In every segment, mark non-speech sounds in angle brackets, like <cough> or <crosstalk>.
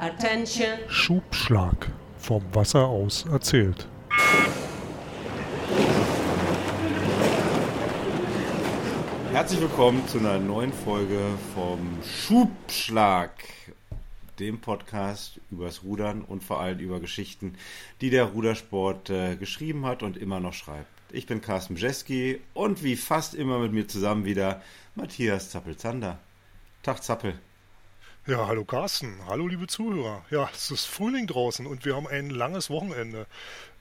Attention. Schubschlag vom Wasser aus erzählt. Herzlich willkommen zu einer neuen Folge vom Schubschlag, dem Podcast übers Rudern und vor allem über Geschichten, die der Rudersport äh, geschrieben hat und immer noch schreibt. Ich bin Carsten Bjeski und wie fast immer mit mir zusammen wieder Matthias Zappel-Zander. Tag Zappel. Ja, hallo Carsten, hallo liebe Zuhörer. Ja, es ist Frühling draußen und wir haben ein langes Wochenende.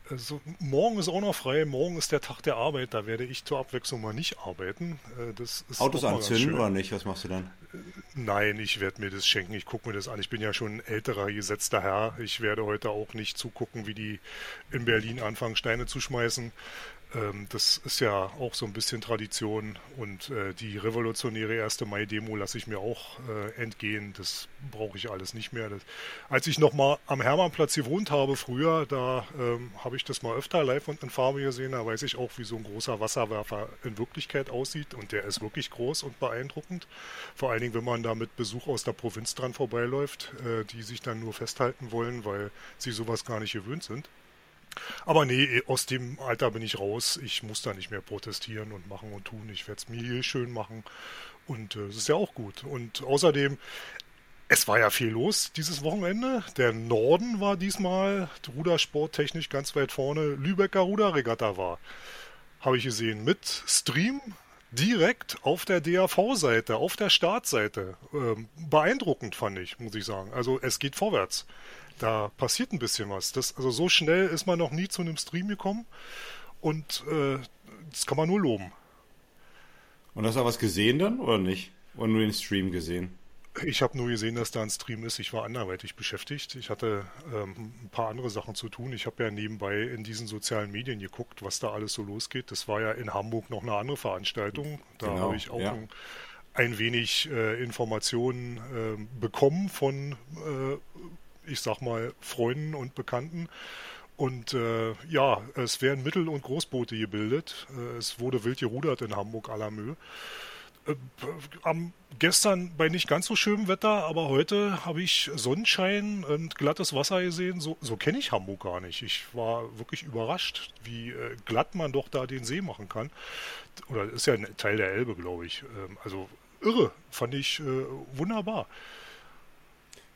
Also, morgen ist auch noch frei, morgen ist der Tag der Arbeit, da werde ich zur Abwechslung mal nicht arbeiten. Äh, das ist Autos anzünden oder nicht? Was machst du dann? Äh, nein, ich werde mir das schenken, ich gucke mir das an. Ich bin ja schon ein älterer, gesetzter Herr. Ich werde heute auch nicht zugucken, wie die in Berlin anfangen, Steine zu schmeißen. Ähm, das ist ja auch so ein bisschen Tradition und äh, die revolutionäre 1. Mai-Demo lasse ich mir auch äh, entgehen. Das brauche ich alles nicht mehr. Das, als ich noch mal am Hermannplatz gewohnt habe früher, da ähm, habe ich das mal öfter live und in Farbe gesehen. Da weiß ich auch, wie so ein großer Wasserwerfer in Wirklichkeit aussieht und der ist wirklich groß und beeindruckend. Vor allen Dingen, wenn man da mit Besuch aus der Provinz dran vorbeiläuft, äh, die sich dann nur festhalten wollen, weil sie sowas gar nicht gewöhnt sind. Aber nee, aus dem Alter bin ich raus. Ich muss da nicht mehr protestieren und machen und tun. Ich werde es mir hier schön machen. Und äh, es äh, ist ja auch gut. Und außerdem, es war ja viel los dieses Wochenende. Der Norden war diesmal rudersporttechnisch ganz weit vorne. Lübecker Ruderregatta war. Habe ich gesehen. Mit Stream direkt auf der DAV-Seite, auf der Startseite. Ähm, beeindruckend fand ich, muss ich sagen. Also es geht vorwärts da passiert ein bisschen was. Das, also so schnell ist man noch nie zu einem Stream gekommen und äh, das kann man nur loben. Und hast du was gesehen dann oder nicht? Oder nur den Stream gesehen? Ich habe nur gesehen, dass da ein Stream ist. Ich war anderweitig beschäftigt. Ich hatte ähm, ein paar andere Sachen zu tun. Ich habe ja nebenbei in diesen sozialen Medien geguckt, was da alles so losgeht. Das war ja in Hamburg noch eine andere Veranstaltung. Da genau, habe ich auch ja. ein, ein, wenig äh, Informationen äh, bekommen von äh, ich sag mal, Freunden und Bekannten. Und äh, ja, es werden Mittel- und Großboote gebildet. Äh, es wurde wild gerudert in Hamburg à la Mühe. Äh, am, gestern bei nicht ganz so schönem Wetter, aber heute habe ich Sonnenschein und glattes Wasser gesehen. So, so kenne ich Hamburg gar nicht. Ich war wirklich überrascht, wie äh, glatt man doch da den See machen kann. Oder ist ja ein Teil der Elbe, glaube ich. Ähm, also irre, fand ich äh, wunderbar.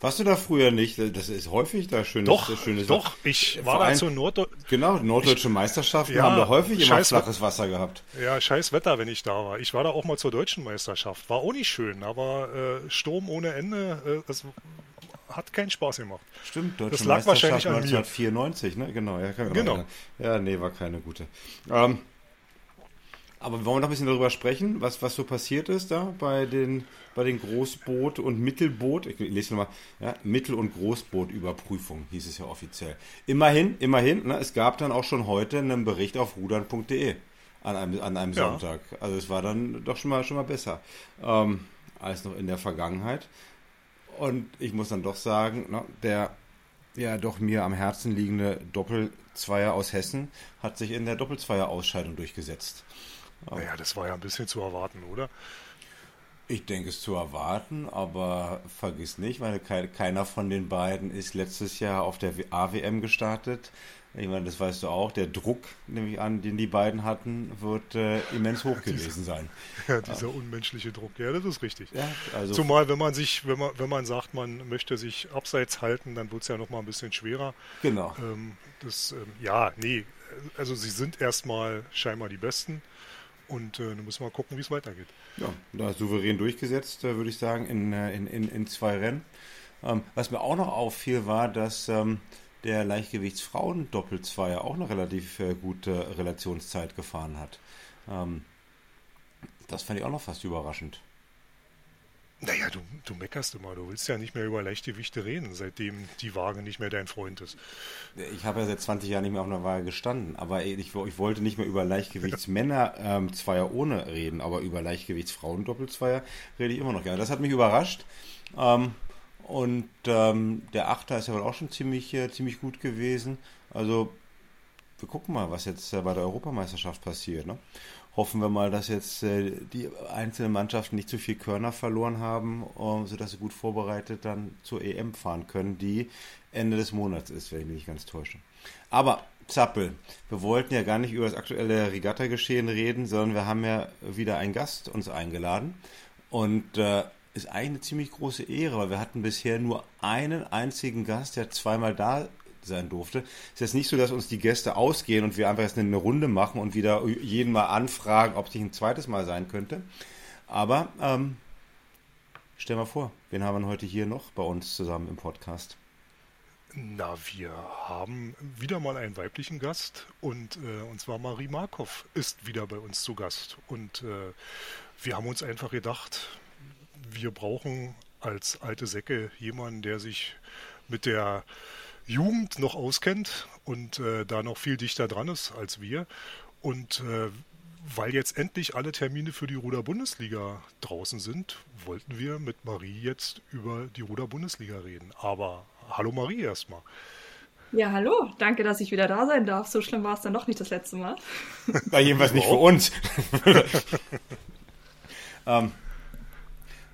Warst du da früher nicht? Das ist häufig da schönes, doch, schönes Doch, ich war da zur Norddeu Genau, norddeutsche Meisterschaften ja, haben da häufig immer flaches Wasser gehabt. Ja, scheiß Wetter, wenn ich da war. Ich war da auch mal zur deutschen Meisterschaft. War auch nicht schön, aber äh, Sturm ohne Ende, äh, das hat keinen Spaß gemacht. Stimmt, deutsche das lag wahrscheinlich an 1994, ne? Genau, ja, genau. Ja, nee, war keine gute. Ähm, aber wollen wir noch ein bisschen darüber sprechen, was, was so passiert ist da bei den, bei den Großboot- und Mittelboot, ich lese nochmal, ja, Mittel- und Großbootüberprüfung hieß es ja offiziell. Immerhin, immerhin, ne, es gab dann auch schon heute einen Bericht auf rudern.de an einem, an einem ja. Sonntag. Also es war dann doch schon mal, schon mal besser ähm, als noch in der Vergangenheit. Und ich muss dann doch sagen, ne, der ja doch mir am Herzen liegende Doppelzweier aus Hessen hat sich in der Doppelzweier-Ausscheidung durchgesetzt. Naja, das war ja ein bisschen zu erwarten, oder? Ich denke es zu erwarten, aber vergiss nicht, weil keiner von den beiden ist letztes Jahr auf der AWM gestartet. Ich meine, das weißt du auch, der Druck, nehme ich an, den die beiden hatten, wird äh, immens hoch <laughs> gewesen sein. <laughs> Ja, dieser ja. unmenschliche Druck, ja, das ist richtig. Ja, also Zumal, wenn man sich, wenn man, wenn man sagt, man möchte sich abseits halten, dann wird es ja nochmal ein bisschen schwerer. Genau. Ähm, das, ähm, ja, nee, also sie sind erstmal scheinbar die Besten. Und äh, dann müssen wir mal gucken, wie es weitergeht. Ja, da souverän durchgesetzt, äh, würde ich sagen, in, äh, in, in, in zwei Rennen. Ähm, was mir auch noch auffiel, war, dass ähm, der Leichtgewichtsfrauen-Doppelzweier auch eine relativ äh, gute Relationszeit gefahren hat. Ähm, das fand ich auch noch fast überraschend. Naja, du, du meckerst immer. Du willst ja nicht mehr über Leichtgewichte reden, seitdem die Waage nicht mehr dein Freund ist. Ich habe ja seit 20 Jahren nicht mehr auf einer Waage gestanden, aber ich, ich wollte nicht mehr über Leichtgewichtsmänner ähm, Zweier ohne reden, aber über Leichtgewichtsfrauen Doppelzweier rede ich immer noch gerne. Das hat mich überrascht. Ähm, und ähm, der Achter ist ja wohl auch schon ziemlich, äh, ziemlich gut gewesen. Also wir gucken mal, was jetzt äh, bei der Europameisterschaft passiert. Ne? Hoffen wir mal, dass jetzt äh, die einzelnen Mannschaften nicht zu viel Körner verloren haben, um, sodass sie gut vorbereitet dann zur EM fahren können, die Ende des Monats ist, wenn ich mich nicht ganz täusche. Aber Zappel, wir wollten ja gar nicht über das aktuelle Regatta-Geschehen reden, sondern wir haben ja wieder einen Gast uns eingeladen. Und äh, ist eigentlich eine ziemlich große Ehre, weil wir hatten bisher nur einen einzigen Gast, der zweimal da sein durfte. Es ist jetzt nicht so, dass uns die Gäste ausgehen und wir einfach jetzt eine Runde machen und wieder jeden mal anfragen, ob es nicht ein zweites Mal sein könnte. Aber ähm, stell mal vor, wen haben wir heute hier noch bei uns zusammen im Podcast? Na, wir haben wieder mal einen weiblichen Gast und, äh, und zwar Marie Markov ist wieder bei uns zu Gast. Und äh, wir haben uns einfach gedacht, wir brauchen als alte Säcke jemanden, der sich mit der Jugend noch auskennt und äh, da noch viel dichter dran ist als wir. Und äh, weil jetzt endlich alle Termine für die Ruder-Bundesliga draußen sind, wollten wir mit Marie jetzt über die Ruder-Bundesliga reden. Aber hallo Marie erstmal. Ja, hallo. Danke, dass ich wieder da sein darf. So schlimm war es dann doch nicht das letzte Mal. Na, jedenfalls nicht für uns. <laughs> <laughs> ähm,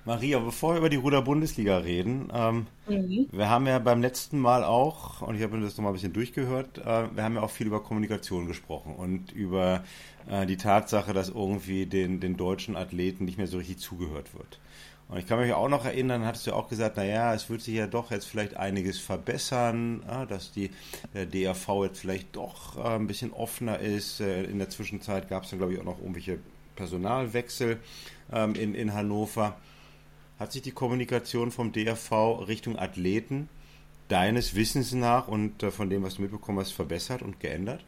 Maria, bevor wir über die Ruder-Bundesliga reden, ähm, mhm. wir haben ja beim letzten Mal auch, und ich habe mir das nochmal ein bisschen durchgehört, äh, wir haben ja auch viel über Kommunikation gesprochen und über äh, die Tatsache, dass irgendwie den, den deutschen Athleten nicht mehr so richtig zugehört wird. Und ich kann mich auch noch erinnern, hattest du auch gesagt, naja, es wird sich ja doch jetzt vielleicht einiges verbessern, dass die, der DRV jetzt vielleicht doch äh, ein bisschen offener ist. Äh, in der Zwischenzeit gab es dann, glaube ich, auch noch irgendwelche Personalwechsel ähm, in, in Hannover. Hat sich die Kommunikation vom DRV Richtung Athleten deines Wissens nach und äh, von dem, was du mitbekommen hast, verbessert und geändert?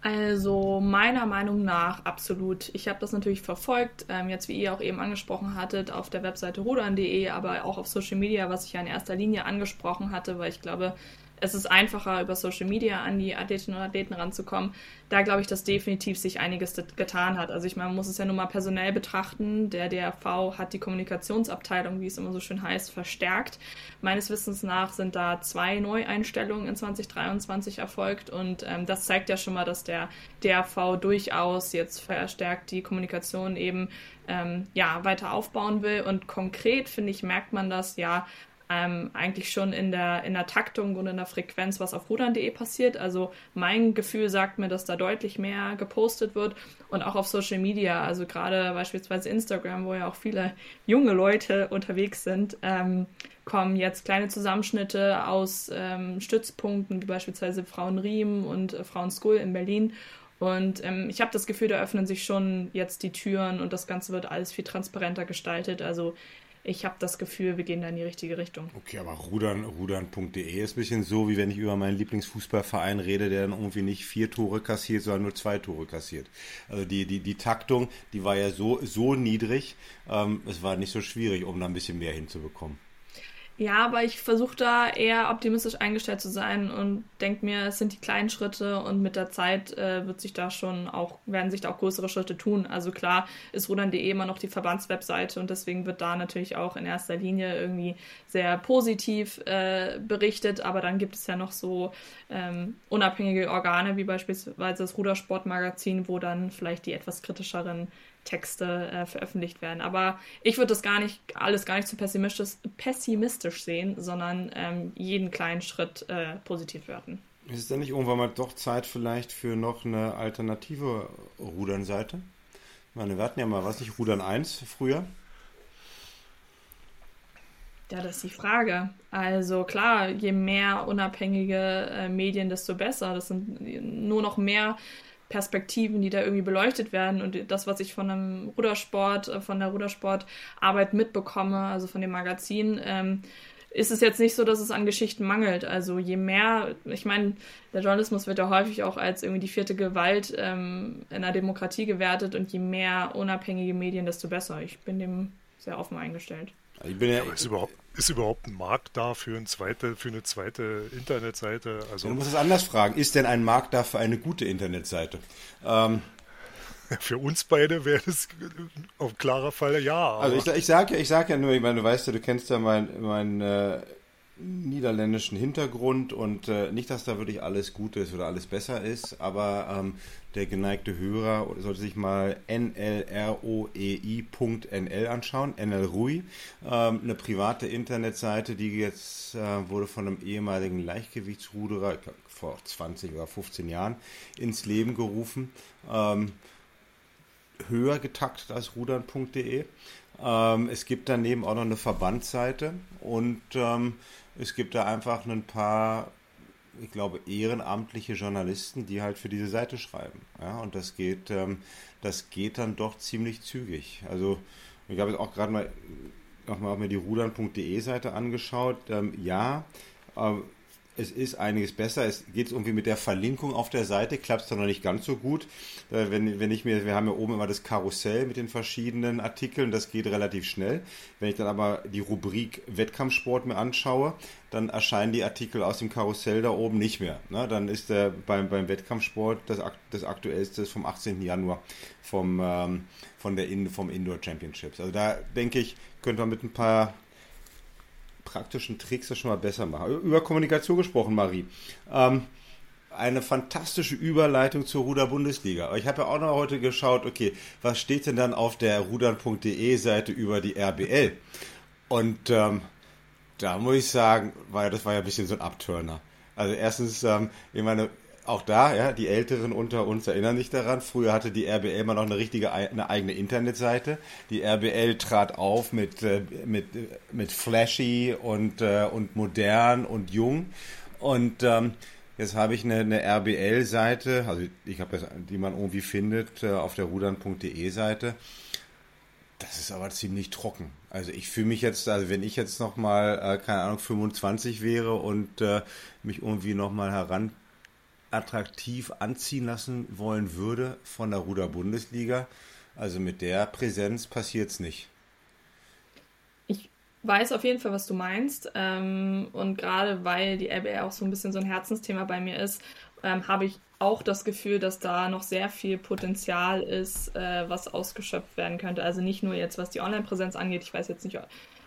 Also meiner Meinung nach absolut. Ich habe das natürlich verfolgt, ähm, jetzt wie ihr auch eben angesprochen hattet, auf der Webseite rudern.de, aber auch auf Social Media, was ich ja in erster Linie angesprochen hatte, weil ich glaube, es ist einfacher, über Social Media an die Athletinnen und Athleten ranzukommen. Da glaube ich, dass definitiv sich einiges getan hat. Also ich meine, man muss es ja nur mal personell betrachten. Der DRV hat die Kommunikationsabteilung, wie es immer so schön heißt, verstärkt. Meines Wissens nach sind da zwei Neueinstellungen in 2023 erfolgt und ähm, das zeigt ja schon mal, dass der DRV durchaus jetzt verstärkt die Kommunikation eben ähm, ja, weiter aufbauen will. Und konkret, finde ich, merkt man das ja ähm, eigentlich schon in der, in der Taktung und in der Frequenz, was auf rudern.de passiert. Also mein Gefühl sagt mir, dass da deutlich mehr gepostet wird und auch auf Social Media, also gerade beispielsweise Instagram, wo ja auch viele junge Leute unterwegs sind, ähm, kommen jetzt kleine Zusammenschnitte aus ähm, Stützpunkten, wie beispielsweise Frauenriem und äh, Frauenschool in Berlin. Und ähm, ich habe das Gefühl, da öffnen sich schon jetzt die Türen und das Ganze wird alles viel transparenter gestaltet. Also ich habe das Gefühl, wir gehen da in die richtige Richtung. Okay, aber rudern, rudern.de ist ein bisschen so, wie wenn ich über meinen Lieblingsfußballverein rede, der dann irgendwie nicht vier Tore kassiert, sondern nur zwei Tore kassiert. Also die, die, die Taktung, die war ja so, so niedrig, ähm, es war nicht so schwierig, um da ein bisschen mehr hinzubekommen. Ja, aber ich versuche da eher optimistisch eingestellt zu sein und denke mir, es sind die kleinen Schritte und mit der Zeit äh, wird sich da schon auch, werden sich da auch größere Schritte tun. Also klar ist rudern.de immer noch die Verbandswebseite und deswegen wird da natürlich auch in erster Linie irgendwie sehr positiv äh, berichtet, aber dann gibt es ja noch so ähm, unabhängige Organe wie beispielsweise das Rudersportmagazin, wo dann vielleicht die etwas kritischeren Texte äh, veröffentlicht werden. Aber ich würde das gar nicht, alles gar nicht zu pessimistisch, pessimistisch sehen, sondern ähm, jeden kleinen Schritt äh, positiv werten. Ist es denn nicht irgendwann mal doch Zeit vielleicht für noch eine alternative Rudernseite? Ich meine, wir hatten ja mal, was nicht, Rudern 1 früher? Ja, das ist die Frage. Also klar, je mehr unabhängige äh, Medien, desto besser. Das sind nur noch mehr Perspektiven, die da irgendwie beleuchtet werden und das, was ich von einem Rudersport, äh, von der Rudersportarbeit mitbekomme, also von dem Magazin, ähm, ist es jetzt nicht so, dass es an Geschichten mangelt. Also je mehr, ich meine, der Journalismus wird ja häufig auch als irgendwie die vierte Gewalt ähm, in der Demokratie gewertet und je mehr unabhängige Medien, desto besser. Ich bin dem sehr offen eingestellt. Ich bin ja, ist, überhaupt, ist überhaupt ein Markt da für, ein zweite, für eine zweite Internetseite? Also, du musst es anders fragen. Ist denn ein Markt da für eine gute Internetseite? Ähm, <laughs> für uns beide wäre das auf klarer Fall ja. Also ich, ich sage ja, ich sag ja nur, ich meine, du weißt ja, du kennst ja mein, mein, äh, niederländischen Hintergrund und äh, nicht, dass da wirklich alles gut ist oder alles besser ist, aber ähm, der geneigte Hörer sollte sich mal nlroei.nl anschauen, nlrui, ähm, eine private Internetseite, die jetzt äh, wurde von einem ehemaligen Leichtgewichtsruderer glaub, vor 20 oder 15 Jahren ins Leben gerufen. Ähm, höher getaktet als rudern.de. Ähm, es gibt daneben auch noch eine Verbandsseite und ähm, es gibt da einfach ein paar, ich glaube, ehrenamtliche Journalisten, die halt für diese Seite schreiben. Ja, und das geht, ähm, das geht dann doch ziemlich zügig. Also ich habe jetzt auch gerade mal nochmal mir die rudern.de Seite angeschaut. Ähm, ja, äh, es ist einiges besser. Es geht irgendwie mit der Verlinkung auf der Seite, klappt es dann noch nicht ganz so gut. Äh, wenn, wenn ich mir, wir haben ja oben immer das Karussell mit den verschiedenen Artikeln, das geht relativ schnell. Wenn ich dann aber die Rubrik Wettkampfsport mir anschaue, dann erscheinen die Artikel aus dem Karussell da oben nicht mehr. Ne? Dann ist der beim, beim Wettkampfsport das, das aktuellste vom 18. Januar vom, ähm, von der In, vom Indoor Championships. Also da denke ich, könnte man mit ein paar praktischen Tricks das schon mal besser machen. Über Kommunikation gesprochen, Marie. Ähm, eine fantastische Überleitung zur Ruder-Bundesliga. Ich habe ja auch noch heute geschaut, okay, was steht denn dann auf der rudern.de Seite über die RBL? Und ähm, da muss ich sagen, war, das war ja ein bisschen so ein Abturner. Also erstens, ähm, ich meine, auch da, ja, die Älteren unter uns erinnern sich daran. Früher hatte die RBL mal noch eine richtige, eine eigene Internetseite. Die RBL trat auf mit, äh, mit, mit flashy und, äh, und modern und jung. Und ähm, jetzt habe ich eine, eine RBL-Seite, also ich habe die man irgendwie findet äh, auf der rudern.de Seite. Das ist aber ziemlich trocken. Also ich fühle mich jetzt, also wenn ich jetzt nochmal, äh, keine Ahnung, 25 wäre und äh, mich irgendwie nochmal heran attraktiv anziehen lassen wollen würde von der Ruder-Bundesliga. Also mit der Präsenz passiert es nicht. Ich weiß auf jeden Fall, was du meinst. Ähm, und gerade weil die RBR auch so ein bisschen so ein Herzensthema bei mir ist, ähm, habe ich auch das Gefühl, dass da noch sehr viel Potenzial ist, äh, was ausgeschöpft werden könnte. Also nicht nur jetzt, was die Online-Präsenz angeht. Ich weiß jetzt nicht,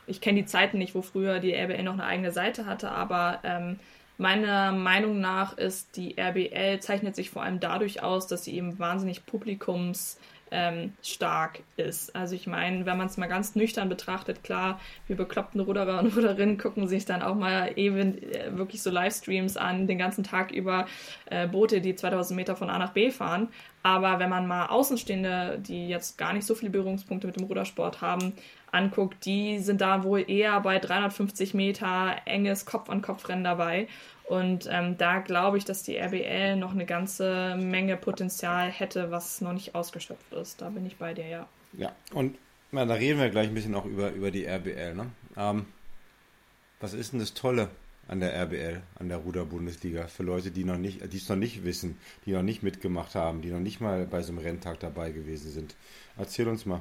ich kenne die Zeiten nicht, wo früher die RBL noch eine eigene Seite hatte, aber ähm, Meiner Meinung nach ist die RBL zeichnet sich vor allem dadurch aus, dass sie eben wahnsinnig publikumsstark ähm, ist. Also ich meine, wenn man es mal ganz nüchtern betrachtet, klar, wir bekloppten Ruderer und Ruderinnen gucken sich dann auch mal eben äh, wirklich so Livestreams an, den ganzen Tag über äh, Boote, die 2000 Meter von A nach B fahren. Aber wenn man mal Außenstehende, die jetzt gar nicht so viele Berührungspunkte mit dem Rudersport haben, anguckt, die sind da wohl eher bei 350 Meter enges Kopf-an-Kopf-Rennen dabei. Und ähm, da glaube ich, dass die RBL noch eine ganze Menge Potenzial hätte, was noch nicht ausgeschöpft ist. Da bin ich bei dir, ja. Ja, und na, da reden wir gleich ein bisschen auch über, über die RBL. Ne? Ähm, was ist denn das Tolle an der RBL, an der Ruder-Bundesliga, für Leute, die noch nicht, die es noch nicht wissen, die noch nicht mitgemacht haben, die noch nicht mal bei so einem Renntag dabei gewesen sind? Erzähl uns mal.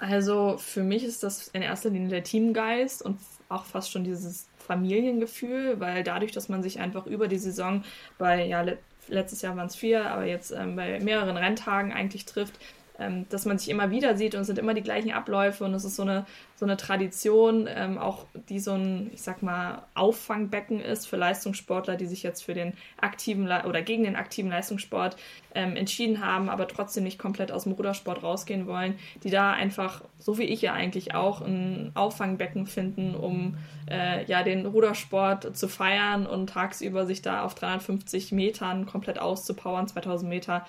Also für mich ist das in erster Linie der Teamgeist und auch fast schon dieses Familiengefühl, weil dadurch, dass man sich einfach über die Saison bei, ja, letztes Jahr waren es vier, aber jetzt ähm, bei mehreren Renntagen eigentlich trifft, ähm, dass man sich immer wieder sieht und es sind immer die gleichen Abläufe und es ist so eine, so eine Tradition, ähm, auch die so ein, ich sag mal, Auffangbecken ist für Leistungssportler, die sich jetzt für den aktiven Le oder gegen den aktiven Leistungssport ähm, entschieden haben, aber trotzdem nicht komplett aus dem Rudersport rausgehen wollen, die da einfach, so wie ich ja eigentlich auch, ein Auffangbecken finden, um äh, ja den Rudersport zu feiern und tagsüber sich da auf 350 Metern komplett auszupowern, 2000 Meter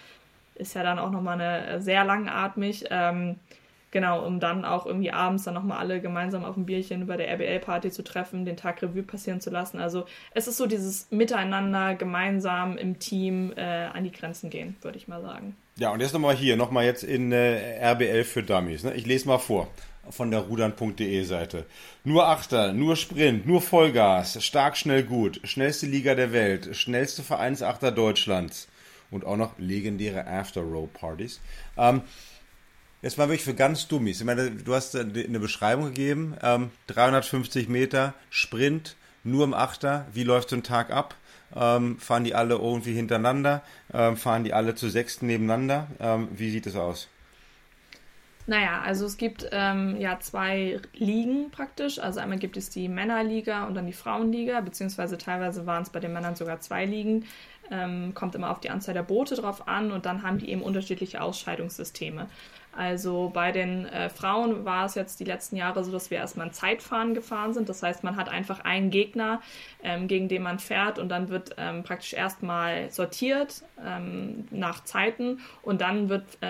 ist ja dann auch nochmal eine äh, sehr langatmig. Ähm, genau, um dann auch irgendwie abends dann nochmal alle gemeinsam auf ein Bierchen bei der RBL-Party zu treffen, den Tag Revue passieren zu lassen. Also es ist so dieses Miteinander, gemeinsam im Team äh, an die Grenzen gehen, würde ich mal sagen. Ja, und jetzt nochmal hier, nochmal jetzt in äh, RBL für Dummies. Ne? Ich lese mal vor von der rudern.de Seite. Nur Achter, nur Sprint, nur Vollgas, stark, schnell, gut, schnellste Liga der Welt, schnellste Vereinsachter Deutschlands und auch noch legendäre After-Row-Partys. Ähm, jetzt mal wirklich für ganz Dummies. Ich meine, du hast eine Beschreibung gegeben. Ähm, 350 Meter Sprint, nur im Achter. Wie läuft so ein Tag ab? Ähm, fahren die alle irgendwie hintereinander? Ähm, fahren die alle zu sechsten nebeneinander? Ähm, wie sieht es aus? Naja, also es gibt ähm, ja zwei Ligen praktisch. Also einmal gibt es die Männerliga und dann die Frauenliga, beziehungsweise teilweise waren es bei den Männern sogar zwei Ligen. Ähm, kommt immer auf die Anzahl der Boote drauf an und dann haben die eben unterschiedliche Ausscheidungssysteme. Also bei den äh, Frauen war es jetzt die letzten Jahre so, dass wir erstmal ein Zeitfahren gefahren sind. Das heißt, man hat einfach einen Gegner, ähm, gegen den man fährt und dann wird ähm, praktisch erstmal sortiert ähm, nach Zeiten und dann wird, äh,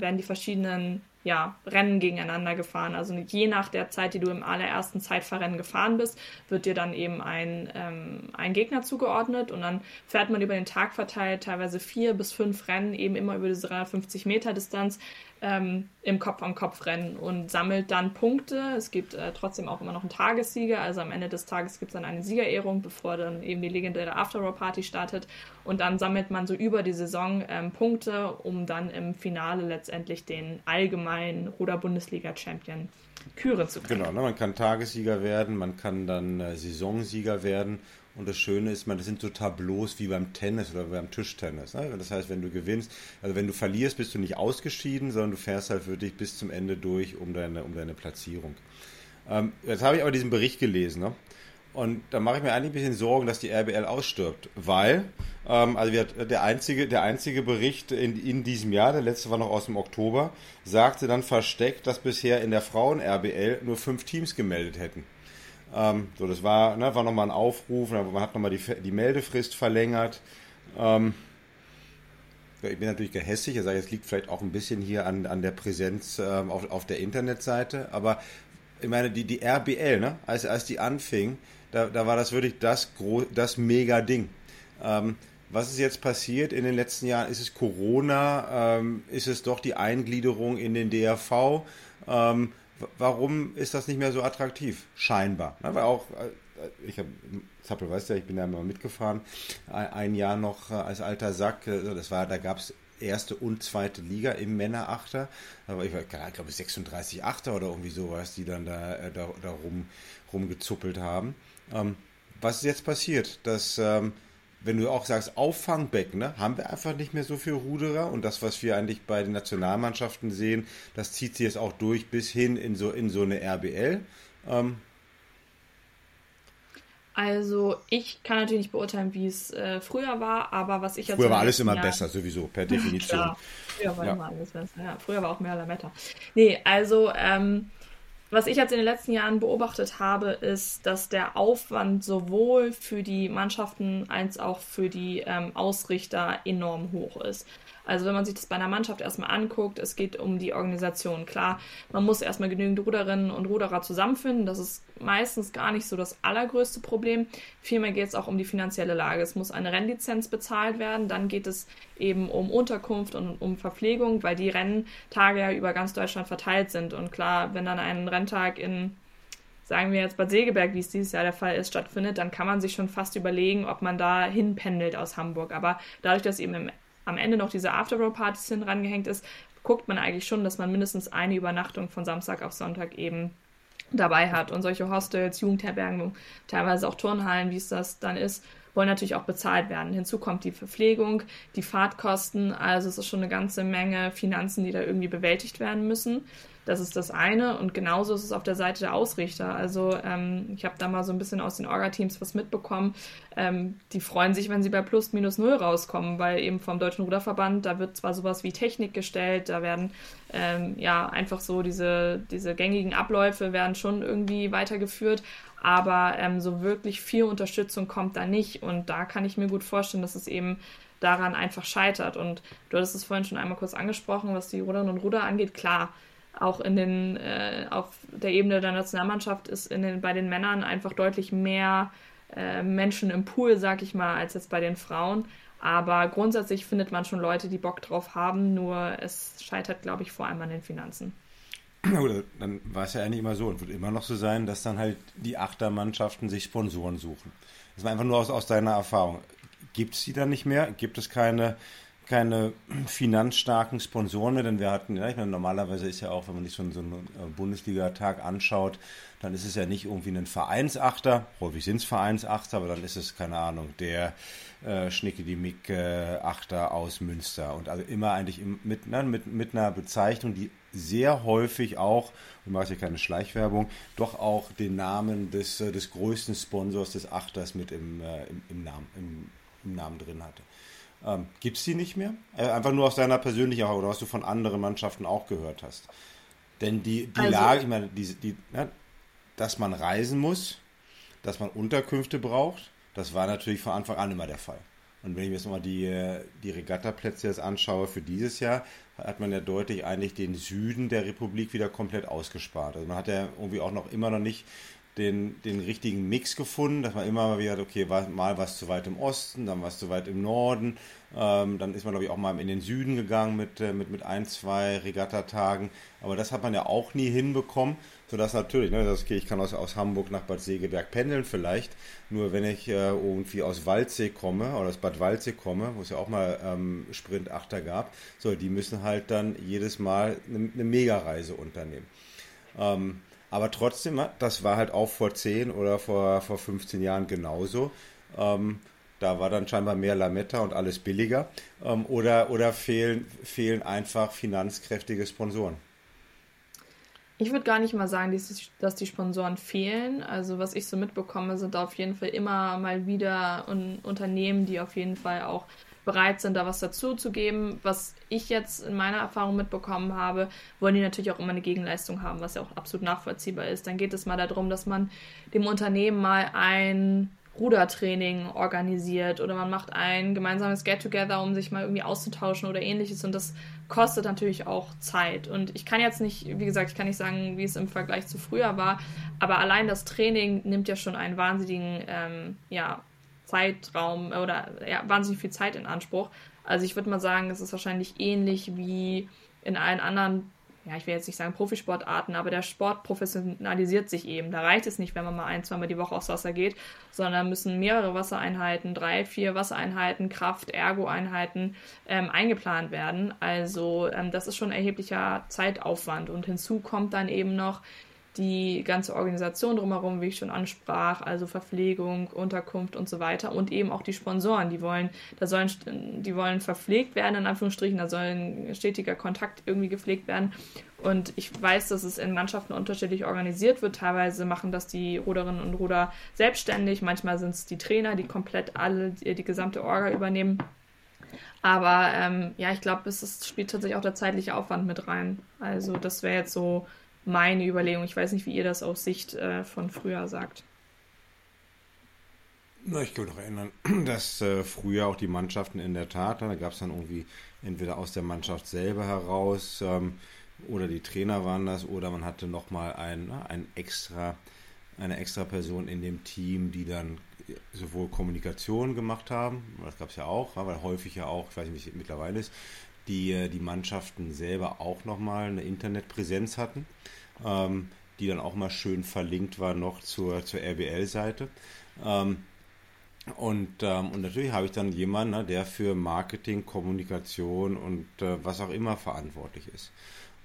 werden die verschiedenen ja, Rennen gegeneinander gefahren. Also je nach der Zeit, die du im allerersten Zeitfahrrennen gefahren bist, wird dir dann eben ein, ähm, ein Gegner zugeordnet und dann fährt man über den Tag verteilt teilweise vier bis fünf Rennen eben immer über diese 350 Meter Distanz ähm, im Kopf-an-Kopf-Rennen und sammelt dann Punkte. Es gibt äh, trotzdem auch immer noch einen Tagessieger, also am Ende des Tages gibt es dann eine Siegerehrung, bevor dann eben die legendäre Afterworld-Party startet. Und dann sammelt man so über die Saison ähm, Punkte, um dann im Finale letztendlich den allgemeinen Ruder-Bundesliga-Champion küren zu können. Genau, ne, man kann Tagessieger werden, man kann dann äh, Saisonsieger werden und das Schöne ist, man, das sind so Tableaus wie beim Tennis oder beim Tischtennis. Ne? Das heißt, wenn du gewinnst, also wenn du verlierst, bist du nicht ausgeschieden, sondern du fährst halt für dich bis zum Ende durch um deine, um deine Platzierung. Ähm, jetzt habe ich aber diesen Bericht gelesen. Ne? Und da mache ich mir eigentlich ein bisschen Sorgen, dass die RBL ausstirbt, weil, ähm, also wir, der, einzige, der einzige Bericht in, in diesem Jahr, der letzte war noch aus dem Oktober, sagte dann versteckt, dass bisher in der Frauen-RBL nur fünf Teams gemeldet hätten. Ähm, so, das war, ne, war nochmal ein Aufruf, man hat nochmal die, die Meldefrist verlängert. Ähm, ich bin natürlich gehässig, sage, es liegt vielleicht auch ein bisschen hier an, an der Präsenz ähm, auf, auf der Internetseite, aber ich meine, die, die RBL, ne, als, als die anfing, da, da war das wirklich das, das mega Ding. Ähm, was ist jetzt passiert in den letzten Jahren? Ist es Corona? Ähm, ist es doch die Eingliederung in den DRV? Ähm, warum ist das nicht mehr so attraktiv? Scheinbar. Ne? Weil auch, äh, ich habe, Zappel weißt ja, ich bin ja immer mitgefahren, ein Jahr noch äh, als alter Sack, äh, das war, da gab es erste und zweite Liga im Männerachter. Aber ich ich glaube 36 Achter oder irgendwie sowas, die dann da, da, da rum, rumgezuppelt haben. Ähm, was ist jetzt passiert? Dass ähm, wenn du auch sagst, Auffangbecken, ne, haben wir einfach nicht mehr so viele Ruderer und das, was wir eigentlich bei den Nationalmannschaften sehen, das zieht sich jetzt auch durch bis hin in so, in so eine RBL. Ähm, also ich kann natürlich nicht beurteilen, wie es äh, früher war, aber was ich jetzt Früher war alles immer Jahr... besser, sowieso, per <laughs> Definition. Früher war ja. immer alles besser. Ja, früher war auch mehr Lametta. Nee, also ähm, was ich jetzt in den letzten Jahren beobachtet habe, ist, dass der Aufwand sowohl für die Mannschaften als auch für die ähm, Ausrichter enorm hoch ist. Also wenn man sich das bei einer Mannschaft erstmal anguckt, es geht um die Organisation. Klar, man muss erstmal genügend Ruderinnen und Ruderer zusammenfinden. Das ist meistens gar nicht so das allergrößte Problem. Vielmehr geht es auch um die finanzielle Lage. Es muss eine Rennlizenz bezahlt werden. Dann geht es eben um Unterkunft und um Verpflegung, weil die Renntage ja über ganz Deutschland verteilt sind. Und klar, wenn dann ein Renntag in sagen wir jetzt Bad Segeberg, wie es dieses Jahr der Fall ist, stattfindet, dann kann man sich schon fast überlegen, ob man da hinpendelt aus Hamburg. Aber dadurch, dass eben im am Ende noch diese Afterworld-Partys hin rangehängt ist, guckt man eigentlich schon, dass man mindestens eine Übernachtung von Samstag auf Sonntag eben dabei hat. Und solche Hostels, Jugendherbergen, teilweise auch Turnhallen, wie es das dann ist, wollen natürlich auch bezahlt werden. Hinzu kommt die Verpflegung, die Fahrtkosten. Also es ist schon eine ganze Menge Finanzen, die da irgendwie bewältigt werden müssen. Das ist das eine. Und genauso ist es auf der Seite der Ausrichter. Also ähm, ich habe da mal so ein bisschen aus den Orga-Teams was mitbekommen. Ähm, die freuen sich, wenn sie bei plus minus null rauskommen, weil eben vom Deutschen Ruderverband, da wird zwar sowas wie Technik gestellt, da werden ähm, ja einfach so diese, diese gängigen Abläufe werden schon irgendwie weitergeführt, aber ähm, so wirklich viel Unterstützung kommt da nicht. Und da kann ich mir gut vorstellen, dass es eben daran einfach scheitert. Und du hattest es vorhin schon einmal kurz angesprochen, was die Ruderinnen und Ruder angeht. Klar, auch in den, äh, auf der Ebene der Nationalmannschaft ist in den, bei den Männern einfach deutlich mehr äh, Menschen im Pool, sag ich mal, als jetzt bei den Frauen. Aber grundsätzlich findet man schon Leute, die Bock drauf haben, nur es scheitert, glaube ich, vor allem an den Finanzen. Oder dann war es ja eigentlich immer so und wird immer noch so sein, dass dann halt die Achtermannschaften sich Sponsoren suchen. Das war einfach nur aus, aus deiner Erfahrung. Gibt es die dann nicht mehr? Gibt es keine keine <clears throat> finanzstarken Sponsoren mehr, denn wir hatten, ja, ich meine, normalerweise ist ja auch, wenn man sich so, so einen äh, Bundesliga-Tag anschaut, dann ist es ja nicht irgendwie ein Vereinsachter, häufig sind es Vereinsachter, aber dann ist es, keine Ahnung, der äh, Schnicke die Mick Achter aus Münster und also immer eigentlich mit, ne, mit, mit einer Bezeichnung, die sehr häufig auch, du machst ja keine Schleichwerbung, doch auch den Namen des, äh, des größten Sponsors des Achters mit im, äh, im, im, Namen, im, im, Namen drin hatte. Ähm, Gibt es die nicht mehr? Äh, einfach nur aus deiner persönlichen Erfahrung oder was du von anderen Mannschaften auch gehört hast. Denn die, die also, Lage, ich meine, die, die, ja, dass man reisen muss, dass man Unterkünfte braucht, das war natürlich von Anfang an immer der Fall. Und wenn ich mir jetzt nochmal die, die Regattaplätze jetzt anschaue für dieses Jahr, hat man ja deutlich eigentlich den Süden der Republik wieder komplett ausgespart. Also man hat ja irgendwie auch noch immer noch nicht den, den richtigen Mix gefunden, dass man immer mal wieder, okay, mal was zu weit im Osten, dann was zu weit im Norden, ähm, dann ist man, glaube ich, auch mal in den Süden gegangen mit, äh, mit, mit ein, zwei Regattatagen, aber das hat man ja auch nie hinbekommen, sodass natürlich, ne, das, okay, ich kann aus, aus Hamburg nach Bad Segeberg pendeln vielleicht, nur wenn ich äh, irgendwie aus Waldsee komme oder aus Bad Waldsee komme, wo es ja auch mal ähm, Sprint-Achter gab, so, die müssen halt dann jedes Mal eine, eine Megareise unternehmen. Ähm, aber trotzdem, das war halt auch vor 10 oder vor, vor 15 Jahren genauso. Ähm, da war dann scheinbar mehr Lametta und alles billiger. Ähm, oder oder fehlen, fehlen einfach finanzkräftige Sponsoren? Ich würde gar nicht mal sagen, dass die Sponsoren fehlen. Also was ich so mitbekomme, sind auf jeden Fall immer mal wieder Unternehmen, die auf jeden Fall auch bereit sind, da was dazu zu geben. Was ich jetzt in meiner Erfahrung mitbekommen habe, wollen die natürlich auch immer eine Gegenleistung haben, was ja auch absolut nachvollziehbar ist. Dann geht es mal darum, dass man dem Unternehmen mal ein Rudertraining organisiert oder man macht ein gemeinsames Get-Together, um sich mal irgendwie auszutauschen oder ähnliches. Und das kostet natürlich auch Zeit. Und ich kann jetzt nicht, wie gesagt, ich kann nicht sagen, wie es im Vergleich zu früher war, aber allein das Training nimmt ja schon einen wahnsinnigen ähm, ja, Zeitraum oder ja, wahnsinnig viel Zeit in Anspruch. Also ich würde mal sagen, es ist wahrscheinlich ähnlich wie in allen anderen, ja, ich will jetzt nicht sagen Profisportarten, aber der Sport professionalisiert sich eben. Da reicht es nicht, wenn man mal ein, zweimal die Woche aufs Wasser geht, sondern müssen mehrere Wassereinheiten, drei, vier Wassereinheiten, Kraft, Ergo-Einheiten ähm, eingeplant werden. Also ähm, das ist schon erheblicher Zeitaufwand. Und hinzu kommt dann eben noch die ganze Organisation drumherum, wie ich schon ansprach, also Verpflegung, Unterkunft und so weiter und eben auch die Sponsoren, die wollen, da sollen, die wollen verpflegt werden, in Anführungsstrichen, da soll ein stetiger Kontakt irgendwie gepflegt werden. Und ich weiß, dass es in Mannschaften unterschiedlich organisiert wird. Teilweise machen das die Ruderinnen und Ruder selbstständig, manchmal sind es die Trainer, die komplett alle die, die gesamte Orga übernehmen. Aber ähm, ja, ich glaube, es ist, spielt tatsächlich auch der zeitliche Aufwand mit rein. Also das wäre jetzt so meine Überlegung. Ich weiß nicht, wie ihr das aus Sicht äh, von früher sagt. Na, ich kann mich noch erinnern, <clears throat> dass äh, früher auch die Mannschaften in der Tat, da gab es dann irgendwie entweder aus der Mannschaft selber heraus ähm, oder die Trainer waren das oder man hatte nochmal ein, ein extra, eine extra Person in dem Team, die dann sowohl Kommunikation gemacht haben, das gab es ja auch, weil häufig ja auch, ich weiß nicht, wie es mittlerweile ist, die äh, die Mannschaften selber auch nochmal eine Internetpräsenz hatten, ähm, die dann auch mal schön verlinkt war noch zur, zur RBL-Seite. Ähm, und, ähm, und natürlich habe ich dann jemanden, ne, der für Marketing, Kommunikation und äh, was auch immer verantwortlich ist.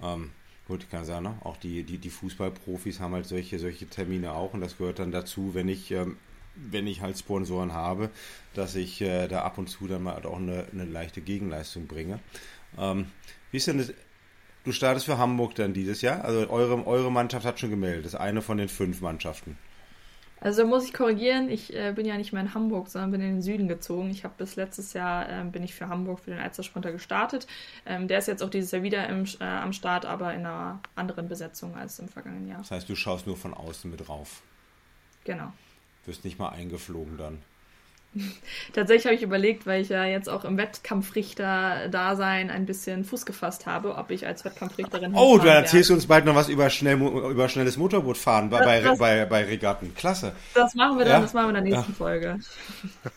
Ähm, gut, ich kann sagen, ne, auch die, die, die Fußballprofis haben halt solche, solche Termine auch und das gehört dann dazu, wenn ich ähm, wenn ich halt Sponsoren habe, dass ich äh, da ab und zu dann mal auch eine, eine leichte Gegenleistung bringe. Ähm, wie ist denn das? Du startest für Hamburg dann dieses Jahr? Also eure, eure Mannschaft hat schon gemeldet, das ist eine von den fünf Mannschaften. Also muss ich korrigieren, ich äh, bin ja nicht mehr in Hamburg, sondern bin in den Süden gezogen. Ich habe bis letztes Jahr äh, bin ich für Hamburg für den Alstersprinter gestartet. Ähm, der ist jetzt auch dieses Jahr wieder im, äh, am Start, aber in einer anderen Besetzung als im vergangenen Jahr. Das heißt, du schaust nur von außen mit drauf. Genau. Wirst nicht mal eingeflogen dann. <laughs> Tatsächlich habe ich überlegt, weil ich ja jetzt auch im Wettkampfrichter-Dasein ein bisschen Fuß gefasst habe, ob ich als Wettkampfrichterin. Oh, du erzählst werde. uns bald noch was über, schnell, über schnelles Motorbootfahren bei, bei, bei, bei, Regatten. Klasse. Das machen wir dann, ja? das machen wir in der nächsten ja. Folge.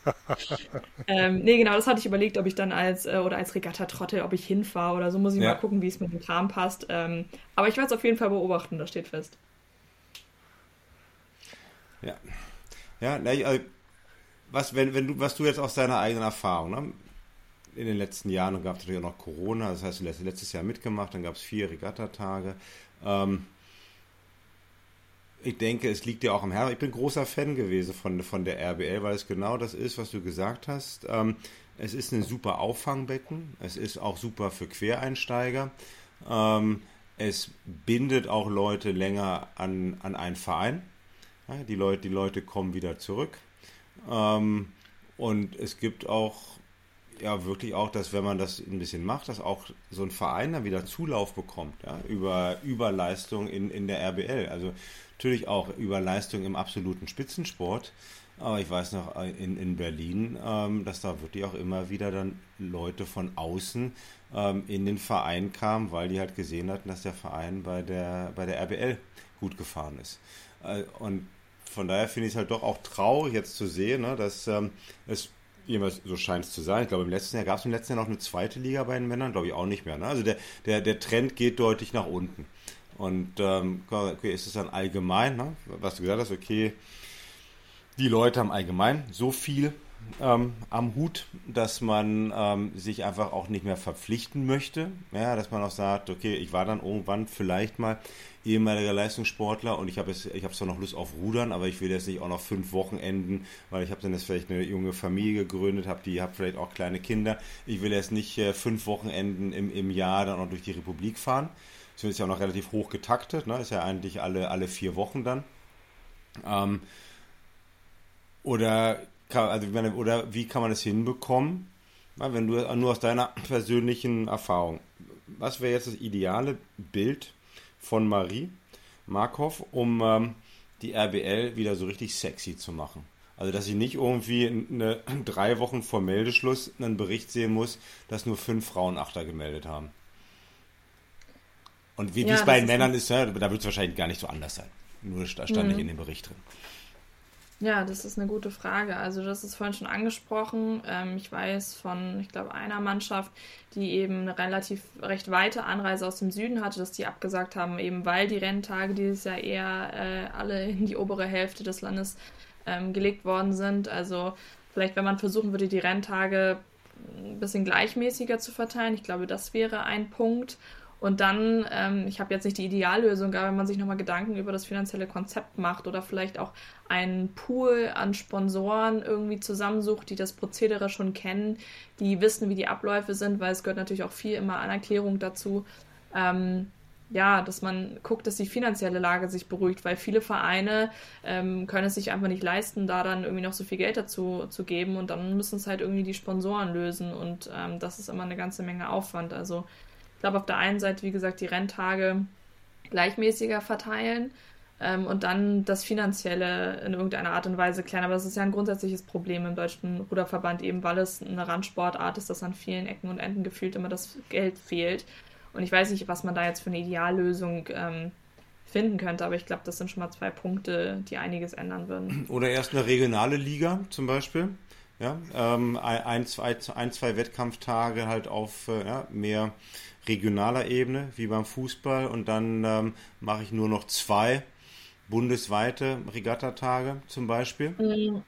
<laughs> ähm, nee, genau, das hatte ich überlegt, ob ich dann als äh, oder als Regatta-Trottel, ob ich hinfahre oder so, muss ich ja. mal gucken, wie es mit dem Kram passt. Ähm, aber ich werde es auf jeden Fall beobachten, das steht fest. Ja. Ja, also, was, wenn, wenn du, was du jetzt aus deiner eigenen Erfahrung, ne? in den letzten Jahren gab es natürlich auch noch Corona, das heißt, du hast letztes Jahr mitgemacht, dann gab es vier Regattatage. Ähm, ich denke, es liegt dir auch am Herzen. Ich bin großer Fan gewesen von, von der RBL, weil es genau das ist, was du gesagt hast. Ähm, es ist ein super Auffangbecken, es ist auch super für Quereinsteiger. Ähm, es bindet auch Leute länger an, an einen Verein. Die, Leute, die Leute kommen wieder zurück. Ähm, und es gibt auch, ja, wirklich auch, dass wenn man das ein bisschen macht, dass auch so ein Verein dann wieder Zulauf bekommt, ja, über, über Leistung in, in der RBL. Also natürlich auch über Leistung im absoluten Spitzensport. Aber ich weiß noch äh, in, in Berlin, ähm, dass da wirklich auch immer wieder dann Leute von außen ähm, in den Verein kamen, weil die halt gesehen hatten, dass der Verein bei der, bei der RBL gut gefahren ist. Äh, und von daher finde ich es halt doch auch traurig jetzt zu sehen, ne, dass ähm, es Jedenfalls so scheint es zu sein. Ich glaube, im letzten Jahr gab es im letzten Jahr noch eine zweite Liga bei den Männern, glaube ich auch nicht mehr. Ne? Also der, der, der Trend geht deutlich nach unten. Und ähm, okay, ist es dann allgemein, ne? was du gesagt hast, okay, die Leute haben allgemein so viel ähm, am Hut, dass man ähm, sich einfach auch nicht mehr verpflichten möchte. Ja, dass man auch sagt, okay, ich war dann irgendwann vielleicht mal ehemaliger Leistungssportler und ich habe ich habe zwar noch Lust auf Rudern, aber ich will jetzt nicht auch noch fünf Wochenenden, weil ich habe dann jetzt vielleicht eine junge Familie gegründet, habe die habe vielleicht auch kleine Kinder. Ich will jetzt nicht äh, fünf Wochenenden im, im Jahr dann auch durch die Republik fahren. Das ist ja auch noch relativ hoch getaktet, ne? Ist ja eigentlich alle alle vier Wochen dann. Ähm, oder kann, also meine, oder wie kann man das hinbekommen? Wenn du nur aus deiner <clears throat> persönlichen Erfahrung, was wäre jetzt das ideale Bild von Marie Markov, um ähm, die RBL wieder so richtig sexy zu machen? Also, dass ich nicht irgendwie eine, <clears throat> drei Wochen vor Meldeschluss einen Bericht sehen muss, dass nur fünf Frauen Achter gemeldet haben. Und wie ja, es bei den Männern ist, ja, da wird es wahrscheinlich gar nicht so anders sein. Nur da stand mhm. nicht in dem Bericht drin. Ja, das ist eine gute Frage. Also das ist vorhin schon angesprochen. Ähm, ich weiß von, ich glaube, einer Mannschaft, die eben eine relativ recht weite Anreise aus dem Süden hatte, dass die abgesagt haben, eben weil die Renntage dieses Jahr eher äh, alle in die obere Hälfte des Landes ähm, gelegt worden sind. Also vielleicht, wenn man versuchen würde, die Renntage ein bisschen gleichmäßiger zu verteilen, ich glaube, das wäre ein Punkt. Und dann, ähm, ich habe jetzt nicht die Ideallösung, aber wenn man sich nochmal Gedanken über das finanzielle Konzept macht oder vielleicht auch einen Pool an Sponsoren irgendwie zusammensucht, die das Prozedere schon kennen, die wissen, wie die Abläufe sind, weil es gehört natürlich auch viel immer an Erklärung dazu. Ähm, ja, dass man guckt, dass die finanzielle Lage sich beruhigt, weil viele Vereine ähm, können es sich einfach nicht leisten, da dann irgendwie noch so viel Geld dazu zu geben und dann müssen es halt irgendwie die Sponsoren lösen und ähm, das ist immer eine ganze Menge Aufwand. Also glaube, auf der einen Seite, wie gesagt, die Renntage gleichmäßiger verteilen ähm, und dann das Finanzielle in irgendeiner Art und Weise klären. Aber das ist ja ein grundsätzliches Problem im Deutschen Ruderverband, eben weil es eine Randsportart ist, dass an vielen Ecken und Enden gefühlt immer das Geld fehlt. Und ich weiß nicht, was man da jetzt für eine Ideallösung ähm, finden könnte, aber ich glaube, das sind schon mal zwei Punkte, die einiges ändern würden. Oder erst eine regionale Liga zum Beispiel. Ja, ähm, ein, zwei, ein, zwei Wettkampftage halt auf äh, ja, mehr regionaler Ebene, wie beim Fußball. Und dann ähm, mache ich nur noch zwei bundesweite Regattatage zum Beispiel. Mm,